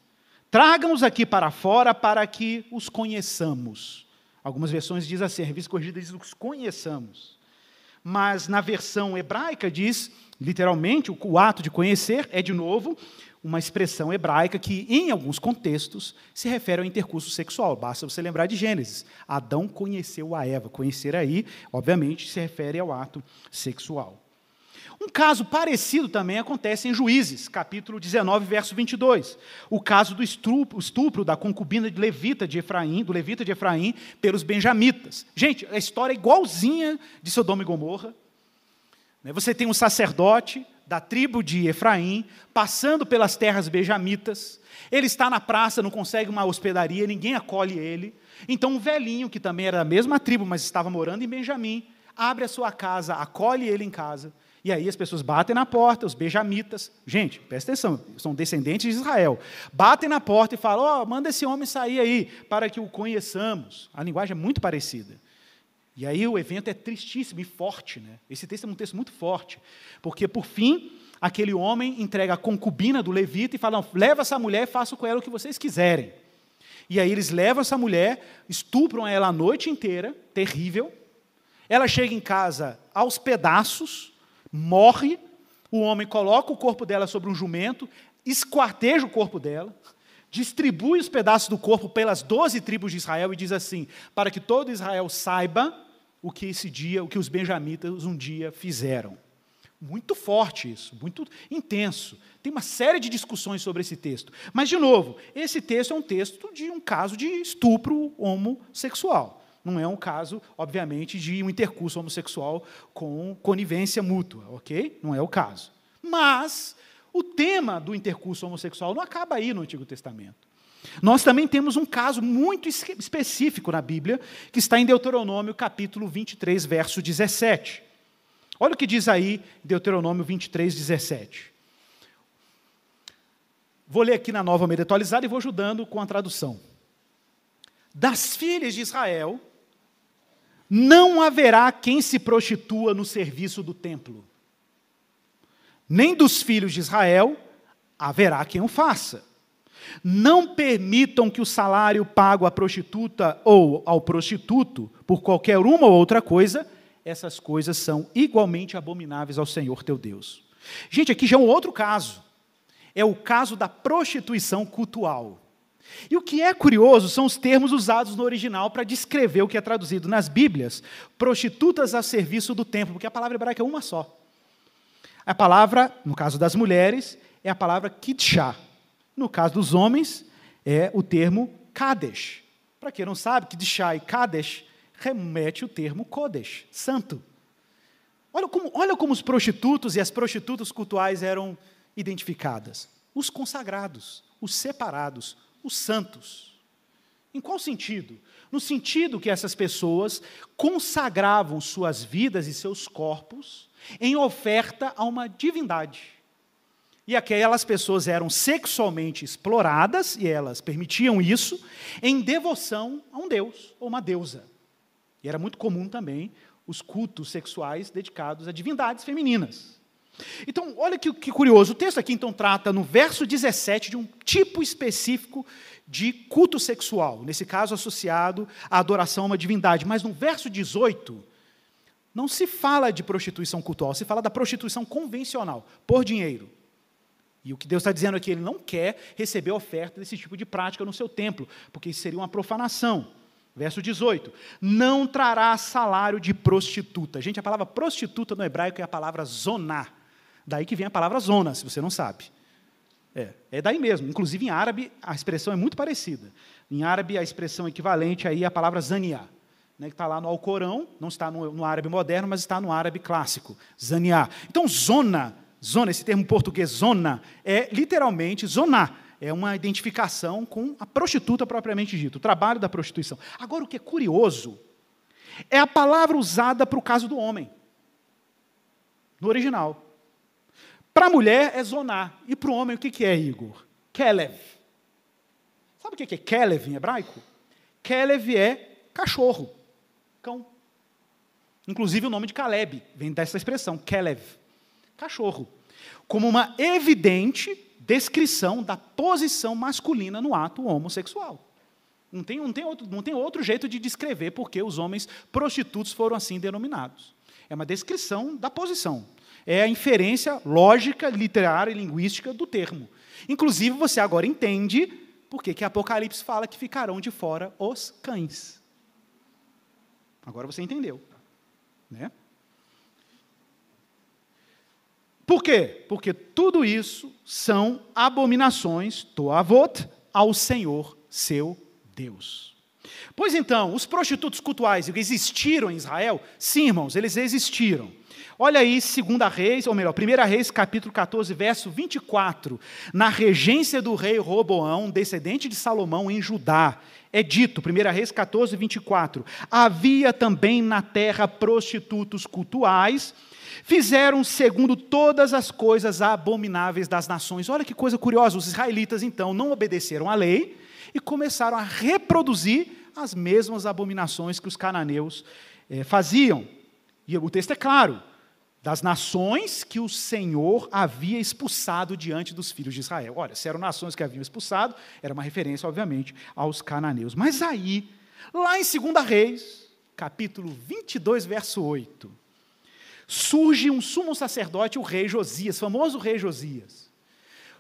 A: Tragam-os aqui para fora para que os conheçamos. Algumas versões dizem assim, a revista corrigida diz os conheçamos. Mas na versão hebraica diz, literalmente, o ato de conhecer é, de novo, uma expressão hebraica que, em alguns contextos, se refere ao intercurso sexual. Basta você lembrar de Gênesis. Adão conheceu a Eva. Conhecer aí, obviamente, se refere ao ato sexual. Um caso parecido também acontece em Juízes, capítulo 19, verso 22. O caso do estupro, estupro da concubina de Levita de Efraim, do Levita de Efraim pelos benjamitas. Gente, a história é igualzinha de Sodoma e Gomorra. Né, você tem um sacerdote da tribo de Efraim passando pelas terras benjamitas. Ele está na praça, não consegue uma hospedaria, ninguém acolhe ele. Então, um velhinho, que também era da mesma tribo, mas estava morando em Benjamim, abre a sua casa, acolhe ele em casa e aí as pessoas batem na porta, os benjamitas, gente, presta atenção, são descendentes de Israel, batem na porta e falam, ó, oh, manda esse homem sair aí, para que o conheçamos. A linguagem é muito parecida. E aí o evento é tristíssimo e forte, né? Esse texto é um texto muito forte, porque por fim, aquele homem entrega a concubina do levita e fala, leva essa mulher e faça com ela o que vocês quiserem. E aí eles levam essa mulher, estupram ela a noite inteira, terrível. Ela chega em casa aos pedaços, morre, o homem coloca o corpo dela sobre um jumento, esquarteja o corpo dela, distribui os pedaços do corpo pelas doze tribos de Israel e diz assim: para que todo Israel saiba o que esse dia, o que os benjamitas um dia fizeram. Muito forte isso, muito intenso. Tem uma série de discussões sobre esse texto. Mas, de novo, esse texto é um texto de um caso de estupro homossexual. Não é um caso, obviamente, de um intercurso homossexual com conivência mútua, ok? Não é o caso. Mas o tema do intercurso homossexual não acaba aí no Antigo Testamento. Nós também temos um caso muito específico na Bíblia, que está em Deuteronômio capítulo 23, verso 17. Olha o que diz aí Deuteronômio 23, 17. Vou ler aqui na nova Almeida atualizada e vou ajudando com a tradução. Das filhas de Israel, não haverá quem se prostitua no serviço do templo. Nem dos filhos de Israel haverá quem o faça. Não permitam que o salário pago à prostituta ou ao prostituto por qualquer uma ou outra coisa essas coisas são igualmente abomináveis ao Senhor teu Deus. Gente, aqui já é um outro caso. É o caso da prostituição cultual. E o que é curioso são os termos usados no original para descrever o que é traduzido nas Bíblias, prostitutas a serviço do templo, porque a palavra hebraica é uma só. A palavra, no caso das mulheres, é a palavra kidshah. No caso dos homens, é o termo kadesh. Para quem não sabe, kidshah e kadesh remete o termo Kodesh, santo. Olha como, olha como os prostitutos e as prostitutas cultuais eram identificadas: os consagrados, os separados, os santos. Em qual sentido? No sentido que essas pessoas consagravam suas vidas e seus corpos em oferta a uma divindade. E aquelas pessoas eram sexualmente exploradas, e elas permitiam isso, em devoção a um deus ou uma deusa. E era muito comum também os cultos sexuais dedicados a divindades femininas. Então, olha que, que, curioso. O texto aqui, então, trata no verso 17 de um tipo específico de culto sexual, nesse caso associado à adoração a uma divindade. Mas no verso 18, não se fala de prostituição cultual, se fala da prostituição convencional, por dinheiro. E o que Deus está dizendo aqui, Ele não quer receber oferta desse tipo de prática no seu templo, porque isso seria uma profanação. Verso 18: Não trará salário de prostituta. Gente, a palavra prostituta no hebraico é a palavra zoná. Daí que vem a palavra zona, se você não sabe. É, é daí mesmo. Inclusive em árabe a expressão é muito parecida. Em árabe a expressão equivalente aí é a palavra zaniá, né, que está lá no Alcorão, não está no, no, árabe moderno, mas está no árabe clássico, zaniá. Então zona, zona, esse termo português zona, é literalmente zoná é uma identificação com a prostituta propriamente dita, o trabalho da prostituição. Agora, o que é curioso é a palavra usada para o caso do homem, no original. Para a mulher é zonar, e para o homem o que é, Igor? Kelev. Sabe o que é Kelev em hebraico? Kelev é cachorro, cão. Inclusive o nome de Caleb vem dessa expressão, Kelev, cachorro. Como uma evidente descrição da posição masculina no ato homossexual. Não tem, não, tem outro, não tem outro jeito de descrever porque os homens prostitutos foram assim denominados. É uma descrição da posição. É a inferência lógica, literária e linguística do termo. Inclusive, você agora entende por que Apocalipse fala que ficarão de fora os cães. Agora você entendeu. Né? Por quê? Porque tudo isso são abominações, toavot, ao Senhor seu Deus. Pois então, os prostitutos cultuais existiram em Israel? Sim, irmãos, eles existiram. Olha aí, 2 Reis, ou melhor, 1 Reis, capítulo 14, verso 24. Na regência do rei Roboão, descendente de Salomão, em Judá, é dito, 1 Reis 14, 24: Havia também na terra prostitutos cultuais fizeram segundo todas as coisas abomináveis das nações. Olha que coisa curiosa, os israelitas então não obedeceram à lei e começaram a reproduzir as mesmas abominações que os cananeus eh, faziam. E o texto é claro: das nações que o Senhor havia expulsado diante dos filhos de Israel. Olha, se eram nações que haviam expulsado, era uma referência, obviamente, aos cananeus. Mas aí, lá em 2 Reis, capítulo 22, verso 8, surge um sumo sacerdote, o rei Josias, famoso rei Josias.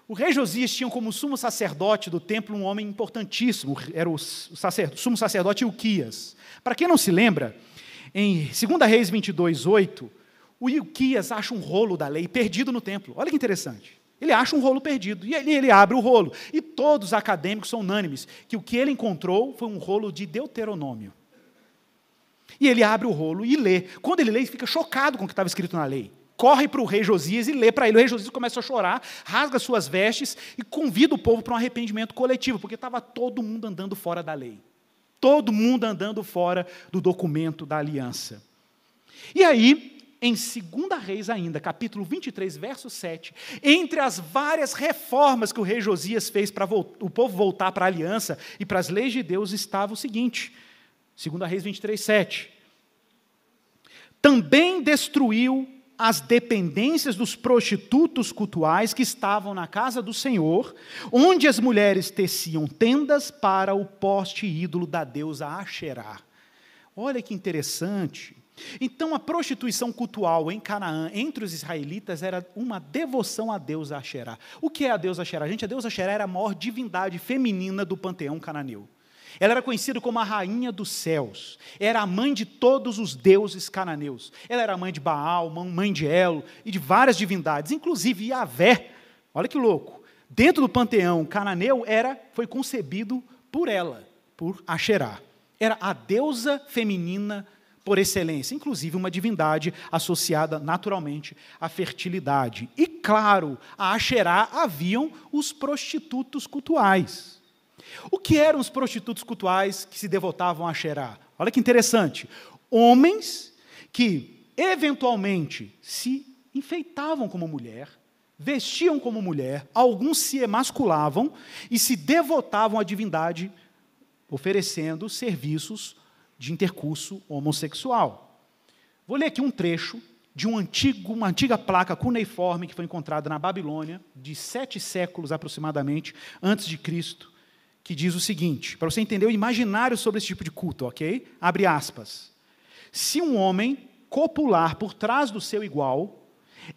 A: O rei Josias tinha como sumo sacerdote do templo um homem importantíssimo, era o sacerdote, sumo sacerdote Ilquias. Para quem não se lembra, Em 2 Reis 22, 8, o Ilquias acha um rolo da lei perdido no templo. Olha que interessante. Ele acha um rolo perdido. E ele, ele abre o rolo. E todos os acadêmicos são unânimes que o que ele encontrou foi um rolo de Deuteronômio. E ele abre o rolo e lê. Quando ele lê, ele fica chocado com o que estava escrito na lei. Corre para o rei Josias e lê para ele. O rei Josias começa a chorar, rasga suas vestes e convida o povo para um arrependimento coletivo, porque estava todo mundo andando fora da lei. Todo mundo andando fora do documento da aliança. E aí, em 2 Reis ainda, capítulo 23, verso 7, entre as várias reformas que o rei Josias fez para o povo voltar para a aliança e para as leis de Deus, estava o seguinte, 2 Reis 23, 7. Também destruiu as dependências dos prostitutos cultuais que estavam na casa do Senhor, onde as mulheres teciam tendas para o poste ídolo da deusa Asherá. Olha que interessante. Então, a prostituição cultual em Canaã, entre os israelitas, era uma devoção a Deus Asherá. O que é a deusa Asherá? Gente, a deusa Asherá era a maior divindade feminina do panteão cananeu. Ela era conhecida como a rainha dos céus. Era a mãe de todos os deuses cananeus. Ela era mãe de Baal, mãe de Elo e de várias divindades, inclusive Yahvé. Olha que louco. Dentro do panteão cananeu era foi concebido por ela, por Asherá. Era a deusa feminina por excelência, inclusive uma divindade associada naturalmente à fertilidade. E claro, a Asherá haviam os prostitutos cultuais. O que eram os prostitutos cultuais que se devotavam a Asherá? Olha que interessante. Homens que eventualmente se enfeitavam como mulher, vestiam como mulher, alguns se emasculavam e se devotavam à divindade, oferecendo serviços de intercurso homossexual. Vou ler aqui um trecho de um antigo, uma antiga placa cuneiforme que foi encontrada na Babilônia, de sete séculos aproximadamente antes de Cristo, que diz o seguinte, para você entender o imaginário sobre esse tipo de culto, ok? Abre aspas. Se um homem copular por trás do seu igual,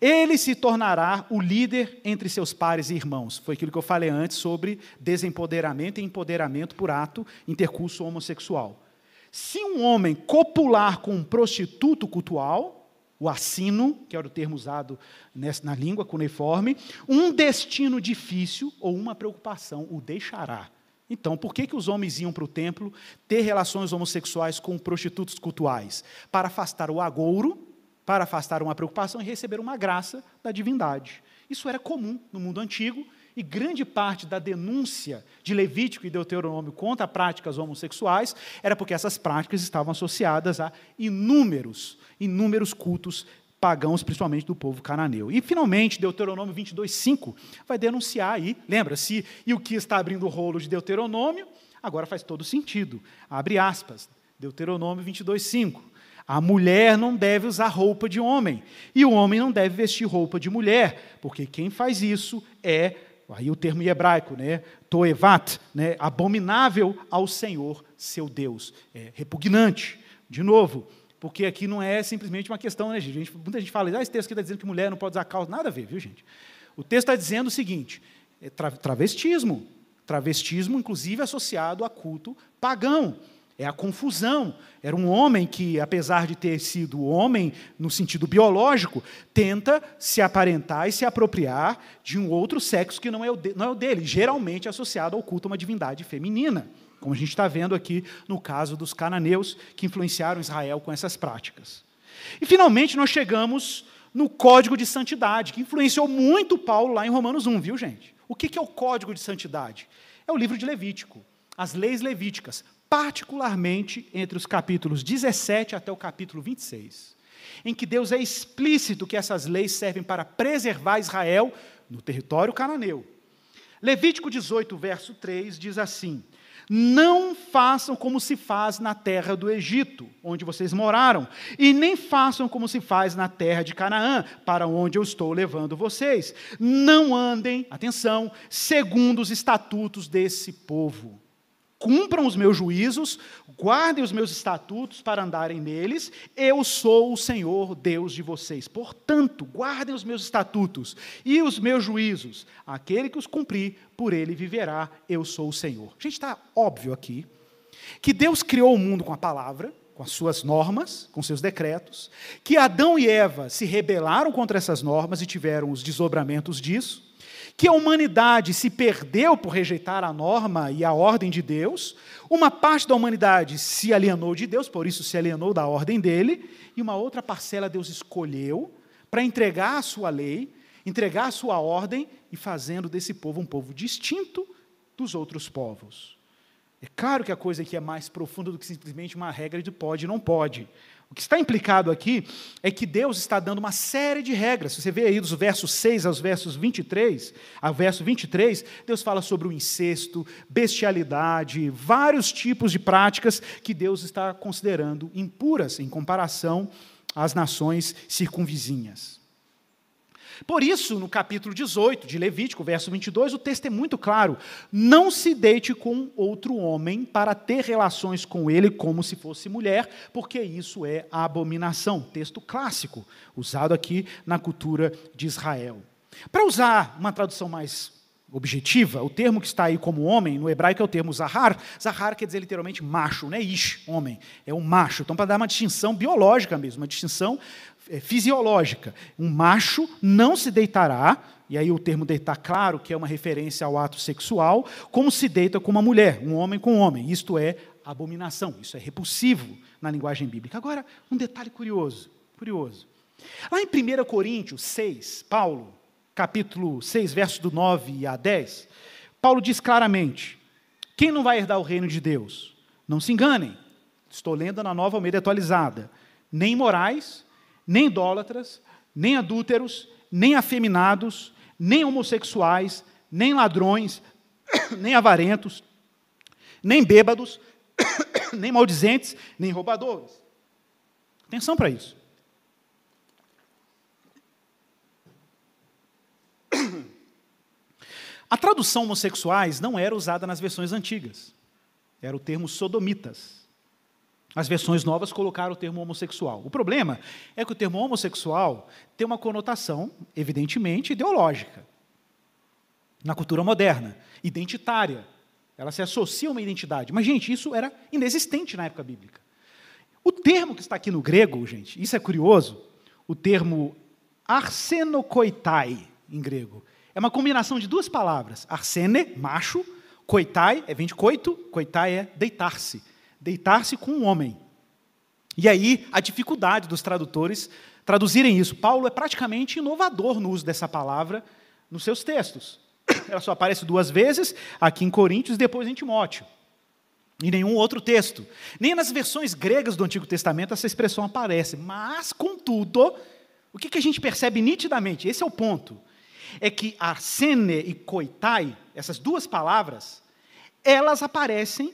A: ele se tornará o líder entre seus pares e irmãos. Foi aquilo que eu falei antes sobre desempoderamento e empoderamento por ato intercurso homossexual. Se um homem copular com um prostituto cultual, o assino, que era o termo usado na língua cuneiforme, um destino difícil ou uma preocupação o deixará. Então, por que, que os homens iam para o templo ter relações homossexuais com prostitutos cultuais? Para afastar o agouro, para afastar uma preocupação e receber uma graça da divindade. Isso era comum no mundo antigo e grande parte da denúncia de Levítico e Deuteronômio contra práticas homossexuais era porque essas práticas estavam associadas a inúmeros, inúmeros cultos pagãos, principalmente do povo cananeu. E, finalmente, Deuteronômio 22, 5 vai denunciar aí, lembra-se, e o que está abrindo o rolo de Deuteronômio, agora faz todo sentido. Abre aspas, Deuteronômio 22, 5. A mulher não deve usar roupa de homem, e o homem não deve vestir roupa de mulher, porque quem faz isso é aí o termo hebraico, né, toevat, né, abominável ao Senhor, seu Deus, é, repugnante. De novo, porque aqui não é simplesmente uma questão, né, gente? Muita gente fala, ah, esse texto aqui está dizendo que mulher não pode usar calça, nada a ver, viu, gente? O texto está dizendo o seguinte, é tra travestismo, travestismo, inclusive associado a culto pagão. É a confusão. Era um homem que, apesar de ter sido homem no sentido biológico, tenta se aparentar e se apropriar de um outro sexo que não é o, de, não é o dele, geralmente associado ao culto a uma divindade feminina, como a gente está vendo aqui no caso dos cananeus que influenciaram Israel com essas práticas. E finalmente nós chegamos no código de santidade, que influenciou muito Paulo lá em Romanos 1, viu, gente? O que é o código de santidade? É o livro de Levítico, as leis levíticas particularmente entre os capítulos 17 até o capítulo 26, em que Deus é explícito que essas leis servem para preservar Israel no território cananeu. Levítico 18, verso 3 diz assim: Não façam como se faz na terra do Egito, onde vocês moraram, e nem façam como se faz na terra de Canaã, para onde eu estou levando vocês. Não andem, atenção, segundo os estatutos desse povo cumpram os meus juízos, guardem os meus estatutos para andarem neles, eu sou o Senhor Deus de vocês. Portanto, guardem os meus estatutos e os meus juízos. Aquele que os cumprir, por ele viverá, eu sou o Senhor. Gente, está óbvio aqui que Deus criou o mundo com a palavra, com as suas normas, com seus decretos, que Adão e Eva se rebelaram contra essas normas e tiveram os desdobramentos disso, que a humanidade se perdeu por rejeitar a norma e a ordem de Deus, uma parte da humanidade se alienou de Deus, por isso se alienou da ordem dele, e uma outra parcela Deus escolheu para entregar a sua lei, entregar a sua ordem e fazendo desse povo um povo distinto dos outros povos. É claro que a coisa aqui é mais profunda do que simplesmente uma regra de pode e não pode. O que está implicado aqui é que Deus está dando uma série de regras. Você vê aí dos versos 6 aos versos 23, ao verso 23, Deus fala sobre o incesto, bestialidade, vários tipos de práticas que Deus está considerando impuras em comparação às nações circunvizinhas. Por isso, no capítulo 18 de Levítico, verso 22, o texto é muito claro: não se deite com outro homem para ter relações com ele como se fosse mulher, porque isso é abominação. Texto clássico, usado aqui na cultura de Israel. Para usar uma tradução mais objetiva, o termo que está aí como homem, no hebraico é o termo zahar. Zahar quer dizer literalmente macho, não é ish, homem, é um macho. Então, para dar uma distinção biológica mesmo, uma distinção fisiológica. Um macho não se deitará, e aí o termo deitar, claro, que é uma referência ao ato sexual, como se deita com uma mulher, um homem com um homem. Isto é abominação, isso é repulsivo na linguagem bíblica. Agora, um detalhe curioso, curioso. Lá em 1 Coríntios 6, Paulo, capítulo 6, versos do 9 a 10, Paulo diz claramente: quem não vai herdar o reino de Deus? Não se enganem, estou lendo na nova Almeida atualizada. Nem morais, nem idólatras, nem adúlteros, nem afeminados, nem homossexuais, nem ladrões, nem avarentos, nem bêbados, nem maldizentes, nem roubadores. Atenção para isso. A tradução homossexuais não era usada nas versões antigas. Era o termo sodomitas. As versões novas colocaram o termo homossexual. O problema é que o termo homossexual tem uma conotação, evidentemente, ideológica. Na cultura moderna, identitária. Ela se associa a uma identidade. Mas, gente, isso era inexistente na época bíblica. O termo que está aqui no grego, gente, isso é curioso, o termo arsenokoitai, em grego, é uma combinação de duas palavras. Arsene, macho, koitai, é, vem de coito, koitai é deitar-se deitar-se com um homem. E aí a dificuldade dos tradutores traduzirem isso. Paulo é praticamente inovador no uso dessa palavra nos seus textos. Ela só aparece duas vezes, aqui em Coríntios e depois em Timóteo. Em nenhum outro texto. Nem nas versões gregas do Antigo Testamento essa expressão aparece. Mas, contudo, o que a gente percebe nitidamente? Esse é o ponto. É que arsene e koitai, essas duas palavras, elas aparecem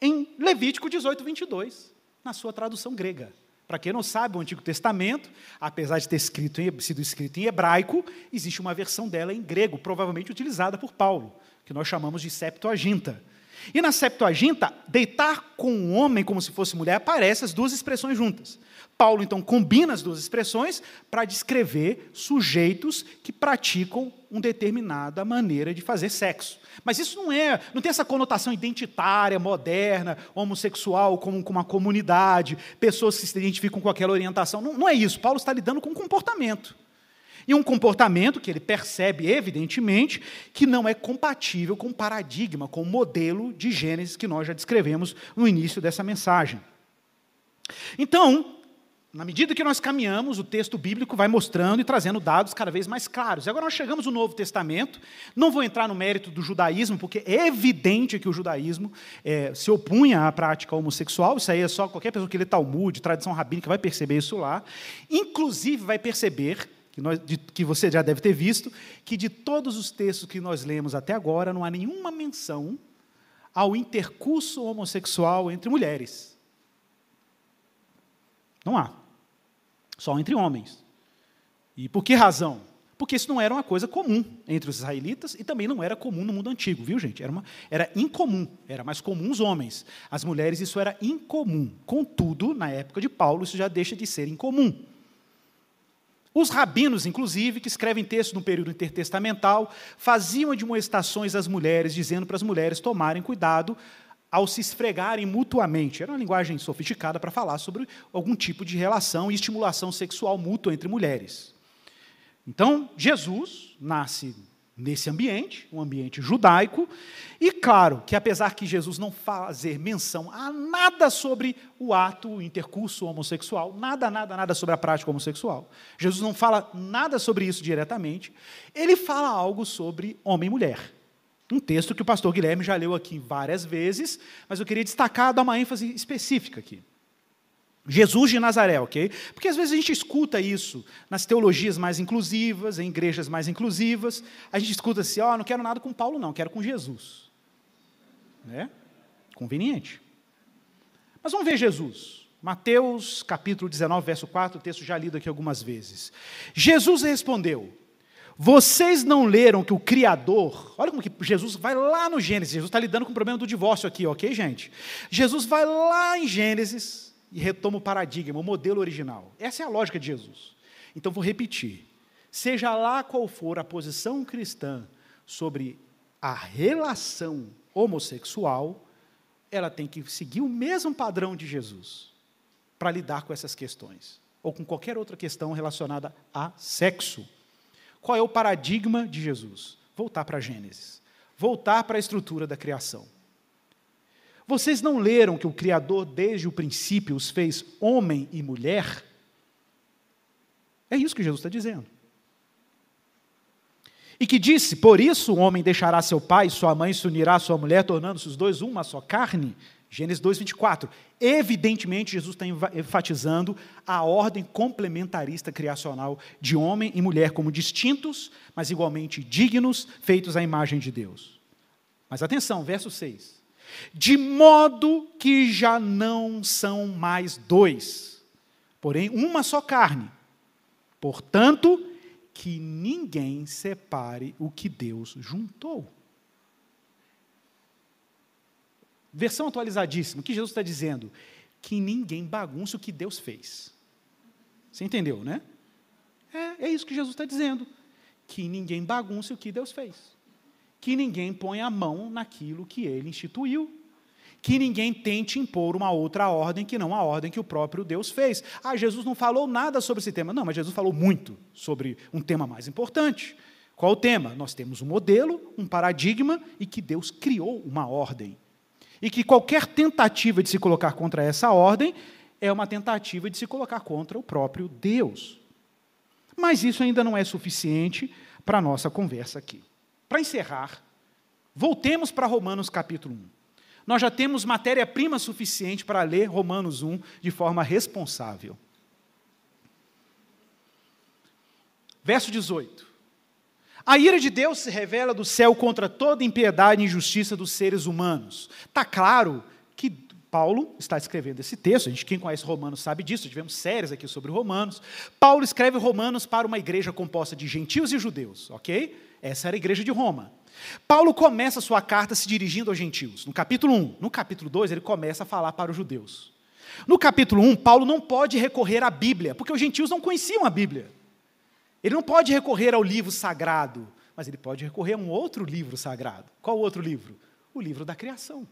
A: em Levítico 18, 22, na sua tradução grega. Para quem não sabe, o Antigo Testamento, apesar de ter escrito sido escrito em hebraico, existe uma versão dela em grego, provavelmente utilizada por Paulo, que nós chamamos de Septuaginta. E na Septuaginta, deitar com um homem como se fosse mulher, aparecem as duas expressões juntas. Paulo, então, combina as duas expressões para descrever sujeitos que praticam uma determinada maneira de fazer sexo. Mas isso não é, não tem essa conotação identitária, moderna, homossexual, como com uma comunidade, pessoas que se identificam com aquela orientação. Não, não é isso. Paulo está lidando com comportamento. E um comportamento que ele percebe, evidentemente, que não é compatível com o paradigma, com o modelo de Gênesis que nós já descrevemos no início dessa mensagem. Então, na medida que nós caminhamos, o texto bíblico vai mostrando e trazendo dados cada vez mais claros. E agora nós chegamos no Novo Testamento. Não vou entrar no mérito do judaísmo, porque é evidente que o judaísmo é, se opunha à prática homossexual. Isso aí é só qualquer pessoa que lê Talmud, tradição rabínica, vai perceber isso lá. Inclusive, vai perceber, que, nós, de, que você já deve ter visto, que de todos os textos que nós lemos até agora, não há nenhuma menção ao intercurso homossexual entre mulheres. Não há. Só entre homens. E por que razão? Porque isso não era uma coisa comum entre os israelitas e também não era comum no mundo antigo, viu, gente? Era, uma, era incomum, era mais comum os homens. As mulheres, isso era incomum. Contudo, na época de Paulo, isso já deixa de ser incomum. Os rabinos, inclusive, que escrevem textos no período intertestamental, faziam admoestações às mulheres, dizendo para as mulheres tomarem cuidado ao se esfregarem mutuamente. Era uma linguagem sofisticada para falar sobre algum tipo de relação e estimulação sexual mútua entre mulheres. Então, Jesus nasce nesse ambiente, um ambiente judaico, e claro que apesar que Jesus não fazer menção a nada sobre o ato, o intercurso homossexual, nada, nada, nada sobre a prática homossexual, Jesus não fala nada sobre isso diretamente, ele fala algo sobre homem e mulher. Um texto que o pastor Guilherme já leu aqui várias vezes, mas eu queria destacar, dar uma ênfase específica aqui. Jesus de Nazaré, ok? Porque às vezes a gente escuta isso nas teologias mais inclusivas, em igrejas mais inclusivas, a gente escuta assim, ó, oh, não quero nada com Paulo não, quero com Jesus. Né? Conveniente. Mas vamos ver Jesus. Mateus capítulo 19, verso 4, o texto já lido aqui algumas vezes. Jesus respondeu: vocês não leram que o Criador, olha como que Jesus vai lá no Gênesis, Jesus está lidando com o problema do divórcio aqui, ok, gente? Jesus vai lá em Gênesis e retoma o paradigma, o modelo original. Essa é a lógica de Jesus. Então vou repetir. Seja lá qual for a posição cristã sobre a relação homossexual, ela tem que seguir o mesmo padrão de Jesus para lidar com essas questões, ou com qualquer outra questão relacionada a sexo. Qual é o paradigma de Jesus? Voltar para Gênesis. Voltar para a estrutura da criação. Vocês não leram que o Criador, desde o princípio, os fez homem e mulher? É isso que Jesus está dizendo. E que disse: Por isso o homem deixará seu pai e sua mãe, se unirá à sua mulher, tornando-se os dois uma só carne. Gênesis 2, 24. Evidentemente, Jesus está enfatizando a ordem complementarista criacional de homem e mulher como distintos, mas igualmente dignos, feitos à imagem de Deus. Mas atenção, verso 6. De modo que já não são mais dois, porém uma só carne. Portanto, que ninguém separe o que Deus juntou. Versão atualizadíssima, o que Jesus está dizendo? Que ninguém bagunça o que Deus fez. Você entendeu, né? É, é isso que Jesus está dizendo. Que ninguém bagunce o que Deus fez. Que ninguém ponha a mão naquilo que ele instituiu. Que ninguém tente impor uma outra ordem que não a ordem que o próprio Deus fez. Ah, Jesus não falou nada sobre esse tema. Não, mas Jesus falou muito sobre um tema mais importante. Qual o tema? Nós temos um modelo, um paradigma e que Deus criou uma ordem. E que qualquer tentativa de se colocar contra essa ordem é uma tentativa de se colocar contra o próprio Deus. Mas isso ainda não é suficiente para a nossa conversa aqui. Para encerrar, voltemos para Romanos capítulo 1. Nós já temos matéria-prima suficiente para ler Romanos 1 de forma responsável. Verso 18. A ira de Deus se revela do céu contra toda impiedade e injustiça dos seres humanos. Está claro que Paulo está escrevendo esse texto, a gente, quem conhece Romanos sabe disso, tivemos séries aqui sobre Romanos. Paulo escreve Romanos para uma igreja composta de gentios e judeus, ok? Essa era a igreja de Roma. Paulo começa sua carta se dirigindo aos gentios, no capítulo 1. No capítulo 2, ele começa a falar para os judeus. No capítulo 1, Paulo não pode recorrer à Bíblia, porque os gentios não conheciam a Bíblia. Ele não pode recorrer ao livro sagrado, mas ele pode recorrer a um outro livro sagrado. Qual outro livro? O livro da criação.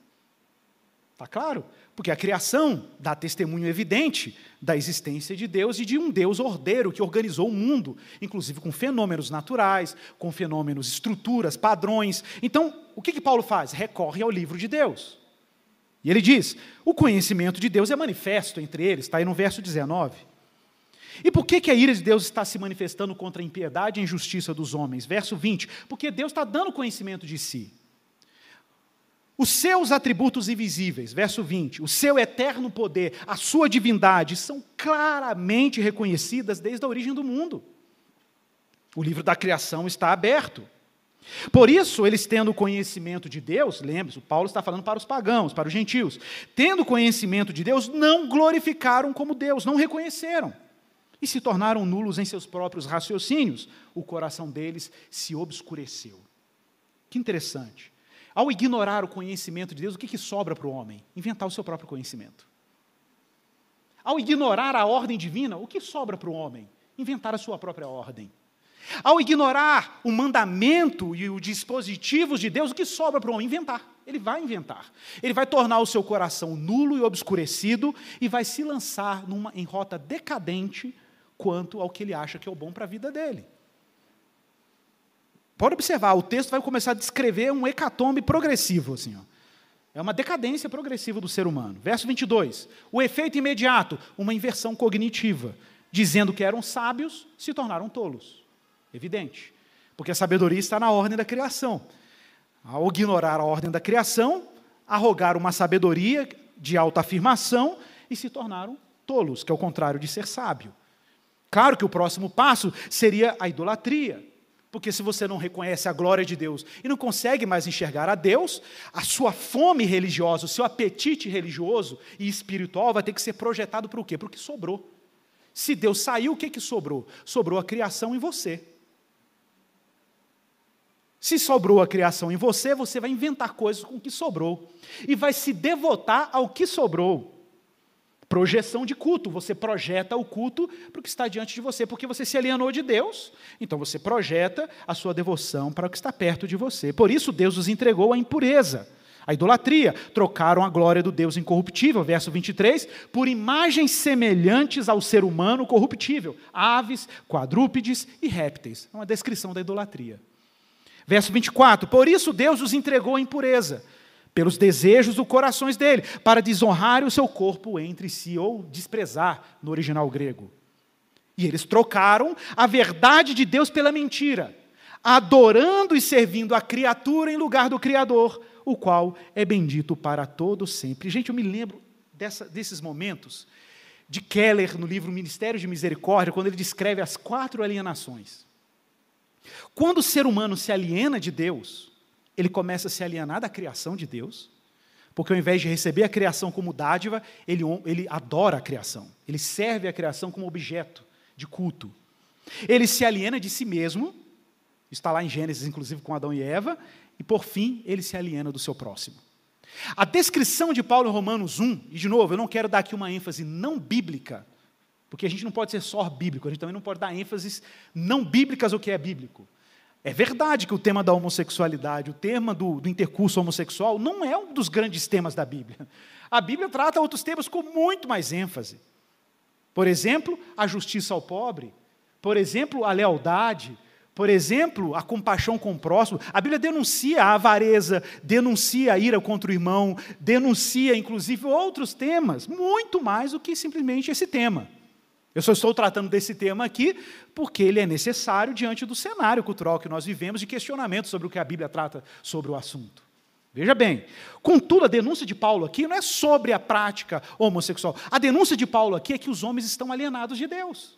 A: Está claro? Porque a criação dá testemunho evidente da existência de Deus e de um Deus ordeiro que organizou o mundo, inclusive com fenômenos naturais, com fenômenos, estruturas, padrões. Então, o que, que Paulo faz? Recorre ao livro de Deus. E ele diz: o conhecimento de Deus é manifesto entre eles, está aí no verso 19. E por que, que a ira de Deus está se manifestando contra a impiedade e a injustiça dos homens? Verso 20. Porque Deus está dando conhecimento de si. Os seus atributos invisíveis, verso 20, o seu eterno poder, a sua divindade, são claramente reconhecidas desde a origem do mundo. O livro da criação está aberto. Por isso, eles tendo conhecimento de Deus, lembre-se, Paulo está falando para os pagãos, para os gentios, tendo conhecimento de Deus, não glorificaram como Deus, não reconheceram e se tornaram nulos em seus próprios raciocínios. O coração deles se obscureceu. Que interessante. Ao ignorar o conhecimento de Deus, o que, que sobra para o homem? Inventar o seu próprio conhecimento. Ao ignorar a ordem divina, o que sobra para o homem? Inventar a sua própria ordem. Ao ignorar o mandamento e os dispositivos de Deus, o que sobra para o homem? Inventar. Ele vai inventar. Ele vai tornar o seu coração nulo e obscurecido e vai se lançar numa, em rota decadente quanto ao que ele acha que é o bom para a vida dele. Pode observar, o texto vai começar a descrever um hecatombe progressivo. Assim, ó. É uma decadência progressiva do ser humano. Verso 22. O efeito imediato, uma inversão cognitiva. Dizendo que eram sábios, se tornaram tolos. Evidente. Porque a sabedoria está na ordem da criação. Ao ignorar a ordem da criação, arrogaram uma sabedoria de autoafirmação e se tornaram tolos, que é o contrário de ser sábio. Claro que o próximo passo seria a idolatria. Porque se você não reconhece a glória de Deus e não consegue mais enxergar a Deus, a sua fome religiosa, o seu apetite religioso e espiritual vai ter que ser projetado para o quê? Para o que sobrou. Se Deus saiu, o que, que sobrou? Sobrou a criação em você. Se sobrou a criação em você, você vai inventar coisas com o que sobrou. E vai se devotar ao que sobrou. Projeção de culto. Você projeta o culto para o que está diante de você, porque você se alienou de Deus. Então você projeta a sua devoção para o que está perto de você. Por isso Deus os entregou à impureza, à idolatria. Trocaram a glória do Deus incorruptível, verso 23, por imagens semelhantes ao ser humano corruptível, aves, quadrúpedes e répteis. É uma descrição da idolatria. Verso 24: Por isso Deus os entregou à impureza, pelos desejos dos corações dele, para desonrar o seu corpo entre si, ou desprezar no original grego. E eles trocaram a verdade de Deus pela mentira, adorando e servindo a criatura em lugar do Criador, o qual é bendito para todos sempre. Gente, eu me lembro dessa, desses momentos de Keller no livro Ministério de Misericórdia, quando ele descreve as quatro alienações. Quando o ser humano se aliena de Deus, ele começa a se alienar da criação de Deus, porque ao invés de receber a criação como dádiva, ele, ele adora a criação, ele serve a criação como objeto de culto. Ele se aliena de si mesmo, está lá em Gênesis, inclusive com Adão e Eva, e por fim, ele se aliena do seu próximo. A descrição de Paulo em Romanos 1, e de novo, eu não quero dar aqui uma ênfase não bíblica, porque a gente não pode ser só bíblico, a gente também não pode dar ênfases não bíblicas ao que é bíblico. É verdade que o tema da homossexualidade, o tema do, do, intercurso homossexual, não é um dos grandes temas da Bíblia. A Bíblia trata outros temas com muito mais ênfase. Por exemplo, a justiça ao pobre. Por exemplo, a lealdade. Por exemplo, a compaixão com o próximo. A Bíblia denuncia a avareza, denuncia a ira contra o irmão, denuncia, inclusive, outros temas, muito mais do que simplesmente esse tema. Eu só estou tratando desse tema aqui porque ele é necessário diante do cenário cultural que nós vivemos de questionamento sobre o que a Bíblia trata sobre o assunto. Veja bem, contudo, a denúncia de Paulo aqui não é sobre a prática homossexual. A denúncia de Paulo aqui é que os homens estão alienados de Deus.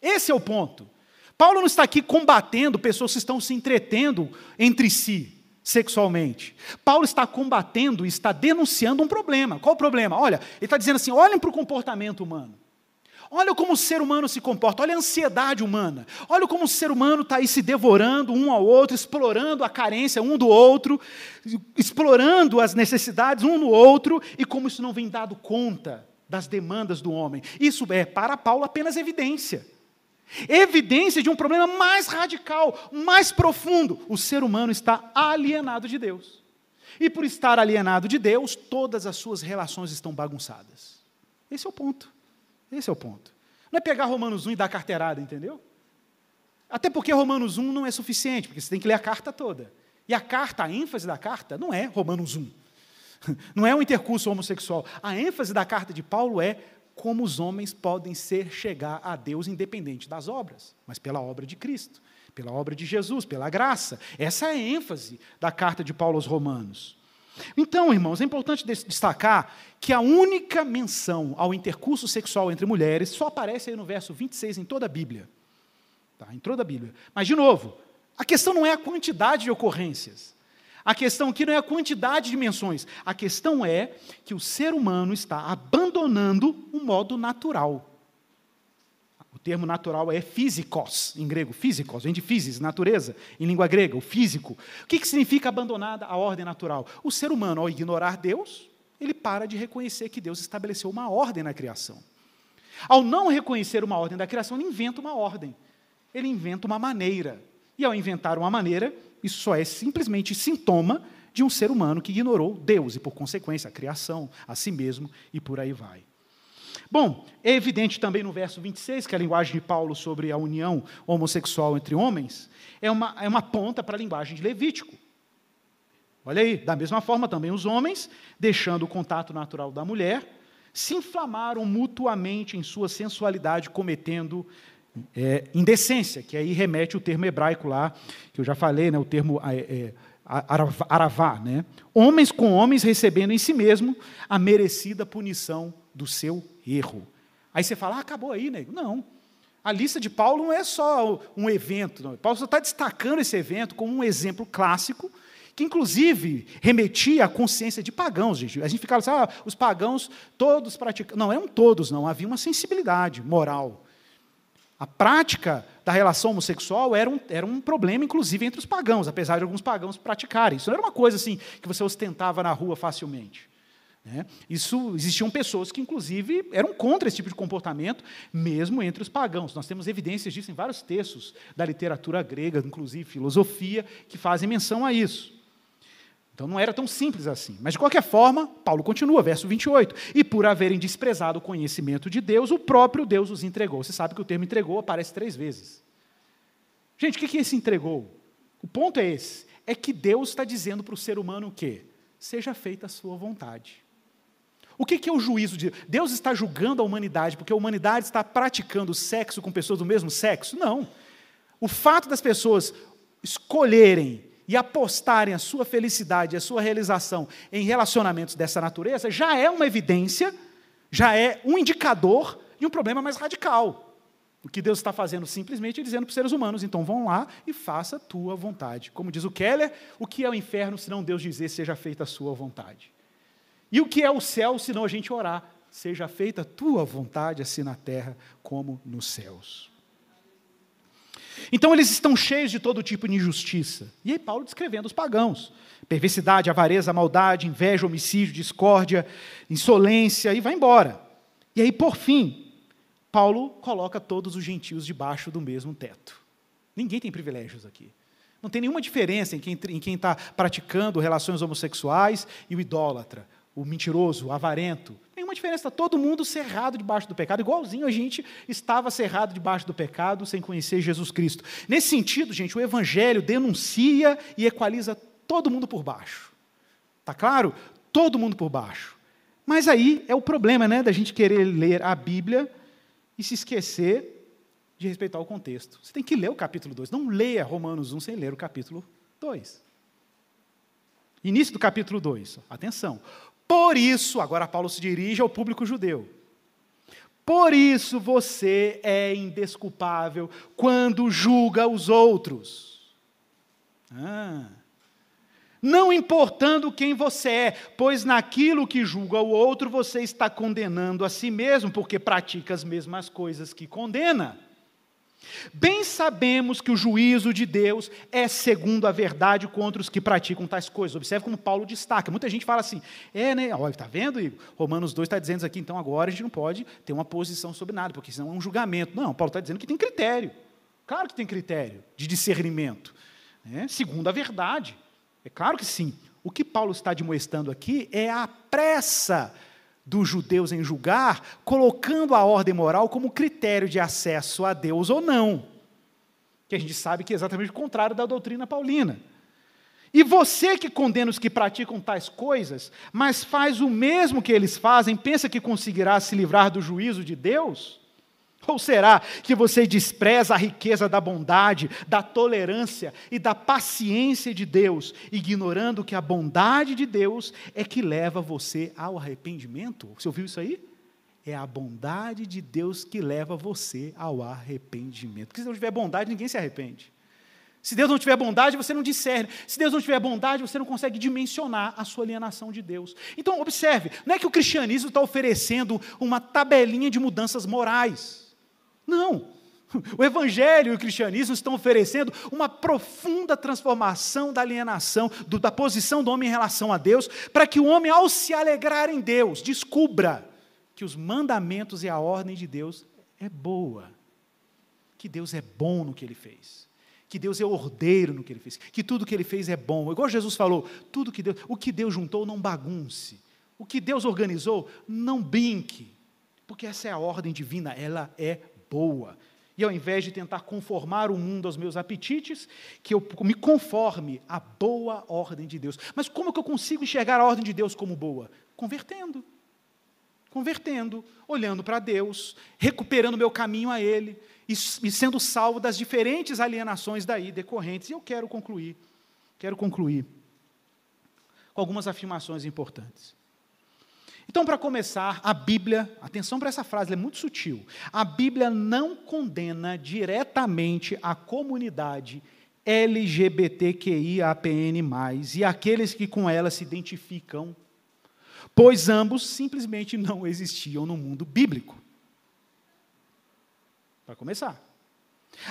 A: Esse é o ponto. Paulo não está aqui combatendo pessoas que estão se entretendo entre si sexualmente. Paulo está combatendo e está denunciando um problema. Qual o problema? Olha, ele está dizendo assim: olhem para o comportamento humano. Olha como o ser humano se comporta, olha a ansiedade humana, olha como o ser humano está aí se devorando um ao outro, explorando a carência um do outro, explorando as necessidades um no outro, e como isso não vem dado conta das demandas do homem. Isso é, para Paulo, apenas evidência. Evidência de um problema mais radical, mais profundo. O ser humano está alienado de Deus. E por estar alienado de Deus, todas as suas relações estão bagunçadas. Esse é o ponto. Esse é o ponto. Não é pegar Romanos 1 e dar carteirada, entendeu? Até porque Romanos 1 não é suficiente, porque você tem que ler a carta toda. E a carta, a ênfase da carta, não é Romanos 1. Não é um intercurso homossexual. A ênfase da carta de Paulo é como os homens podem ser chegar a Deus independente das obras, mas pela obra de Cristo, pela obra de Jesus, pela graça. Essa é a ênfase da carta de Paulo aos Romanos. Então, irmãos, é importante destacar que a única menção ao intercurso sexual entre mulheres só aparece aí no verso 26 em toda a Bíblia. Tá, em toda a Bíblia. Mas, de novo, a questão não é a quantidade de ocorrências. A questão aqui não é a quantidade de menções. A questão é que o ser humano está abandonando o modo natural termo natural é físicos, em grego, físicos, vem de physis, natureza, em língua grega, o físico. O que, que significa abandonada a ordem natural? O ser humano, ao ignorar Deus, ele para de reconhecer que Deus estabeleceu uma ordem na criação. Ao não reconhecer uma ordem da criação, ele inventa uma ordem. Ele inventa uma maneira. E ao inventar uma maneira, isso só é simplesmente sintoma de um ser humano que ignorou Deus e, por consequência, a criação, a si mesmo e por aí vai. Bom, é evidente também no verso 26 que a linguagem de Paulo sobre a união homossexual entre homens é uma, é uma ponta para a linguagem de Levítico. Olha aí, da mesma forma também os homens, deixando o contato natural da mulher, se inflamaram mutuamente em sua sensualidade, cometendo é, indecência, que aí remete o termo hebraico lá, que eu já falei, né, o termo é, é aravá. Né? Homens com homens recebendo em si mesmo a merecida punição do seu erro. Aí você fala, ah, acabou aí, nego. Não. A lista de Paulo não é só um evento. Não. Paulo só está destacando esse evento como um exemplo clássico, que inclusive remetia à consciência de pagãos. Gente. A gente ficava assim, ah, os pagãos todos praticam. Não, eram todos, não. Havia uma sensibilidade moral. A prática da relação homossexual era um, era um problema, inclusive, entre os pagãos, apesar de alguns pagãos praticarem. Isso não era uma coisa assim que você ostentava na rua facilmente. Né? Isso existiam pessoas que, inclusive, eram contra esse tipo de comportamento, mesmo entre os pagãos. Nós temos evidências disso em vários textos da literatura grega, inclusive filosofia, que fazem menção a isso. Então não era tão simples assim. Mas, de qualquer forma, Paulo continua, verso 28. E por haverem desprezado o conhecimento de Deus, o próprio Deus os entregou. Você sabe que o termo entregou aparece três vezes. Gente, o que é esse entregou? O ponto é esse: é que Deus está dizendo para o ser humano o quê? Seja feita a sua vontade. O que é o juízo de Deus? Deus está julgando a humanidade porque a humanidade está praticando sexo com pessoas do mesmo sexo? Não. O fato das pessoas escolherem e apostarem a sua felicidade, a sua realização em relacionamentos dessa natureza, já é uma evidência, já é um indicador de um problema mais radical. O que Deus está fazendo simplesmente é dizendo para os seres humanos, então vão lá e faça a tua vontade. Como diz o Keller, o que é o inferno se não Deus dizer seja feita a sua vontade? E o que é o céu se não a gente orar? Seja feita a tua vontade, assim na terra como nos céus. Então eles estão cheios de todo tipo de injustiça. E aí Paulo descrevendo os pagãos: perversidade, avareza, maldade, inveja, homicídio, discórdia, insolência, e vai embora. E aí, por fim, Paulo coloca todos os gentios debaixo do mesmo teto. Ninguém tem privilégios aqui. Não tem nenhuma diferença em quem está praticando relações homossexuais e o idólatra, o mentiroso, o avarento. Nenhuma diferença, está todo mundo cerrado debaixo do pecado, igualzinho a gente estava cerrado debaixo do pecado sem conhecer Jesus Cristo. Nesse sentido, gente, o Evangelho denuncia e equaliza todo mundo por baixo. Está claro? Todo mundo por baixo. Mas aí é o problema né, da gente querer ler a Bíblia e se esquecer de respeitar o contexto. Você tem que ler o capítulo 2. Não leia Romanos 1 sem ler o capítulo 2. Início do capítulo 2. Atenção. Por isso, agora Paulo se dirige ao público judeu. Por isso você é indesculpável quando julga os outros. Ah. Não importando quem você é, pois naquilo que julga o outro você está condenando a si mesmo, porque pratica as mesmas coisas que condena. Bem sabemos que o juízo de Deus é segundo a verdade contra os que praticam tais coisas. Observe como Paulo destaca. Muita gente fala assim, é, né? Olha, está vendo, Igor? Romanos 2 está dizendo aqui, então agora a gente não pode ter uma posição sobre nada, porque senão é um julgamento. Não, Paulo está dizendo que tem critério. Claro que tem critério de discernimento. Né? Segundo a verdade. É claro que sim. O que Paulo está demonstrando aqui é a pressa dos judeus em julgar, colocando a ordem moral como critério de acesso a Deus ou não. Que a gente sabe que é exatamente o contrário da doutrina paulina. E você que condena os que praticam tais coisas, mas faz o mesmo que eles fazem, pensa que conseguirá se livrar do juízo de Deus? Ou será que você despreza a riqueza da bondade, da tolerância e da paciência de Deus, ignorando que a bondade de Deus é que leva você ao arrependimento? Você ouviu isso aí? É a bondade de Deus que leva você ao arrependimento. Porque se não tiver bondade, ninguém se arrepende. Se Deus não tiver bondade, você não discerne. Se Deus não tiver bondade, você não consegue dimensionar a sua alienação de Deus. Então, observe: não é que o cristianismo está oferecendo uma tabelinha de mudanças morais. Não. O Evangelho e o cristianismo estão oferecendo uma profunda transformação da alienação, do, da posição do homem em relação a Deus, para que o homem, ao se alegrar em Deus, descubra que os mandamentos e a ordem de Deus é boa, que Deus é bom no que ele fez, que Deus é ordeiro no que ele fez, que tudo que ele fez é bom. Igual Jesus falou, tudo que Deus, o que Deus juntou não bagunce. O que Deus organizou, não brinque. Porque essa é a ordem divina, ela é boa. E ao invés de tentar conformar o mundo aos meus apetites, que eu me conforme à boa ordem de Deus. Mas como que eu consigo enxergar a ordem de Deus como boa? Convertendo. Convertendo, olhando para Deus, recuperando meu caminho a Ele e, e sendo salvo das diferentes alienações daí decorrentes. E eu quero concluir, quero concluir com algumas afirmações importantes. Então, para começar, a Bíblia, atenção para essa frase, ela é muito sutil. A Bíblia não condena diretamente a comunidade LGBTQIAPN+, e aqueles que com ela se identificam, pois ambos simplesmente não existiam no mundo bíblico. Para começar.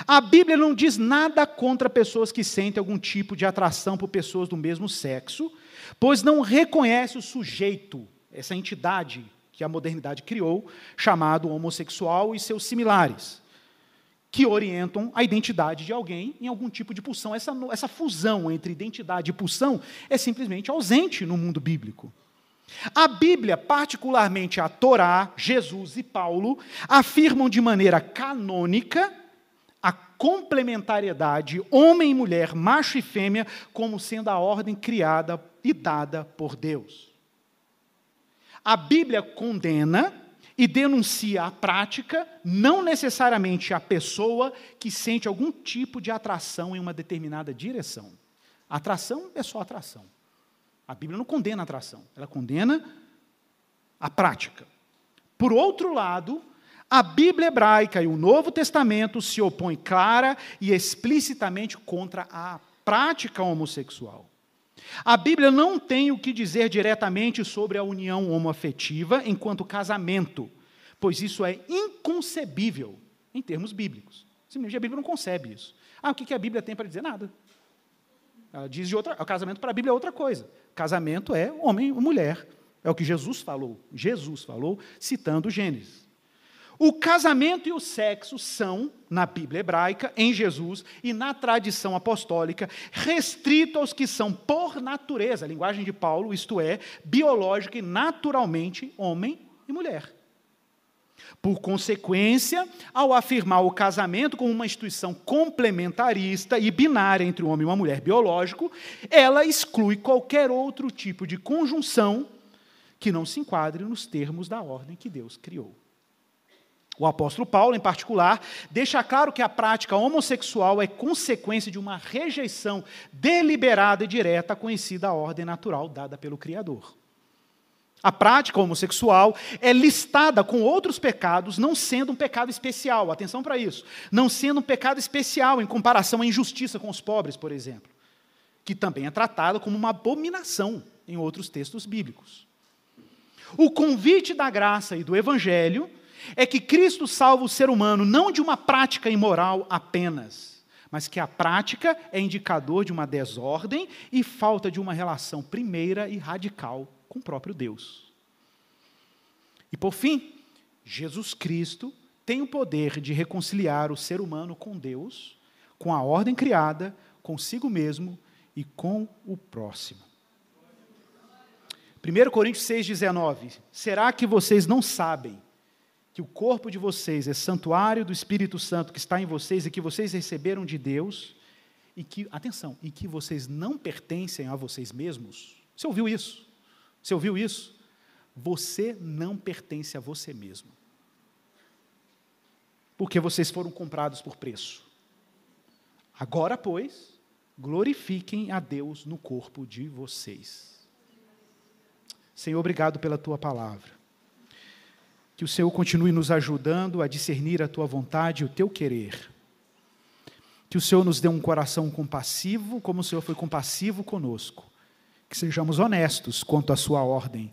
A: A Bíblia não diz nada contra pessoas que sentem algum tipo de atração por pessoas do mesmo sexo, pois não reconhece o sujeito essa entidade que a modernidade criou, chamado homossexual e seus similares, que orientam a identidade de alguém em algum tipo de pulsão. Essa, essa fusão entre identidade e pulsão é simplesmente ausente no mundo bíblico. A Bíblia, particularmente a Torá, Jesus e Paulo, afirmam de maneira canônica a complementariedade homem e mulher, macho e fêmea, como sendo a ordem criada e dada por Deus. A Bíblia condena e denuncia a prática, não necessariamente a pessoa que sente algum tipo de atração em uma determinada direção. Atração é só atração. A Bíblia não condena a atração, ela condena a prática. Por outro lado, a Bíblia hebraica e o Novo Testamento se opõem clara e explicitamente contra a prática homossexual. A Bíblia não tem o que dizer diretamente sobre a união homoafetiva enquanto casamento, pois isso é inconcebível em termos bíblicos. Simplesmente a Bíblia não concebe isso. Ah, o que a Bíblia tem para dizer? Nada. Ela diz de outra. O casamento para a Bíblia é outra coisa. Casamento é homem e mulher. É o que Jesus falou. Jesus falou, citando Gênesis. O casamento e o sexo são, na Bíblia hebraica, em Jesus e na tradição apostólica, restrito aos que são por natureza, a linguagem de Paulo, isto é, biológica e naturalmente homem e mulher. Por consequência, ao afirmar o casamento como uma instituição complementarista e binária entre um homem e uma mulher biológico, ela exclui qualquer outro tipo de conjunção que não se enquadre nos termos da ordem que Deus criou. O apóstolo Paulo, em particular, deixa claro que a prática homossexual é consequência de uma rejeição deliberada e direta conhecida ordem natural dada pelo Criador. A prática homossexual é listada com outros pecados, não sendo um pecado especial, atenção para isso, não sendo um pecado especial em comparação à injustiça com os pobres, por exemplo, que também é tratada como uma abominação em outros textos bíblicos. O convite da graça e do evangelho é que Cristo salva o ser humano não de uma prática imoral apenas, mas que a prática é indicador de uma desordem e falta de uma relação primeira e radical com o próprio Deus. E por fim, Jesus Cristo tem o poder de reconciliar o ser humano com Deus, com a ordem criada, consigo mesmo e com o próximo. 1 Coríntios 6,19: Será que vocês não sabem que o corpo de vocês é santuário do Espírito Santo que está em vocês e que vocês receberam de Deus, e que, atenção, e que vocês não pertencem a vocês mesmos. Você ouviu isso? Você ouviu isso? Você não pertence a você mesmo. Porque vocês foram comprados por preço. Agora, pois, glorifiquem a Deus no corpo de vocês. Senhor, obrigado pela tua palavra. Que o Senhor continue nos ajudando a discernir a tua vontade e o teu querer. Que o Senhor nos dê um coração compassivo, como o Senhor foi compassivo conosco. Que sejamos honestos quanto à sua ordem,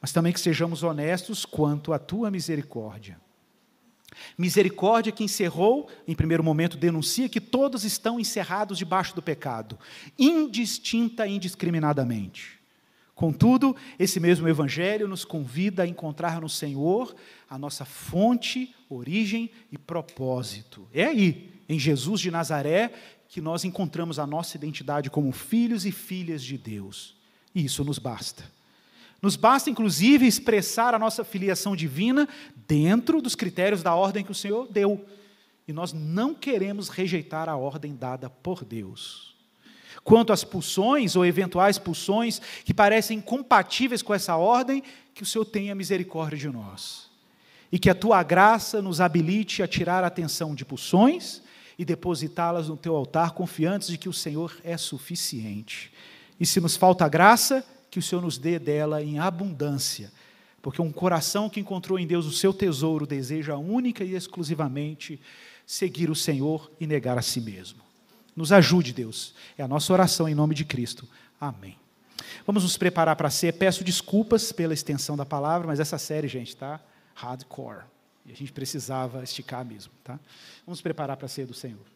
A: mas também que sejamos honestos quanto à tua misericórdia. Misericórdia que encerrou, em primeiro momento, denuncia que todos estão encerrados debaixo do pecado, indistinta e indiscriminadamente. Contudo, esse mesmo Evangelho nos convida a encontrar no Senhor a nossa fonte, origem e propósito. É aí, em Jesus de Nazaré, que nós encontramos a nossa identidade como filhos e filhas de Deus. E isso nos basta. Nos basta, inclusive, expressar a nossa filiação divina dentro dos critérios da ordem que o Senhor deu. E nós não queremos rejeitar a ordem dada por Deus. Quanto às pulsões ou eventuais pulsões que parecem incompatíveis com essa ordem, que o Senhor tenha misericórdia de nós. E que a tua graça nos habilite a tirar a atenção de pulsões e depositá-las no teu altar, confiantes de que o Senhor é suficiente. E se nos falta graça, que o Senhor nos dê dela em abundância, porque um coração que encontrou em Deus o seu tesouro deseja única e exclusivamente seguir o Senhor e negar a si mesmo. Nos ajude, Deus. É a nossa oração em nome de Cristo. Amém. Vamos nos preparar para ser. Peço desculpas pela extensão da palavra, mas essa série, gente, está hardcore. E a gente precisava esticar mesmo, tá? Vamos nos preparar para ser do Senhor.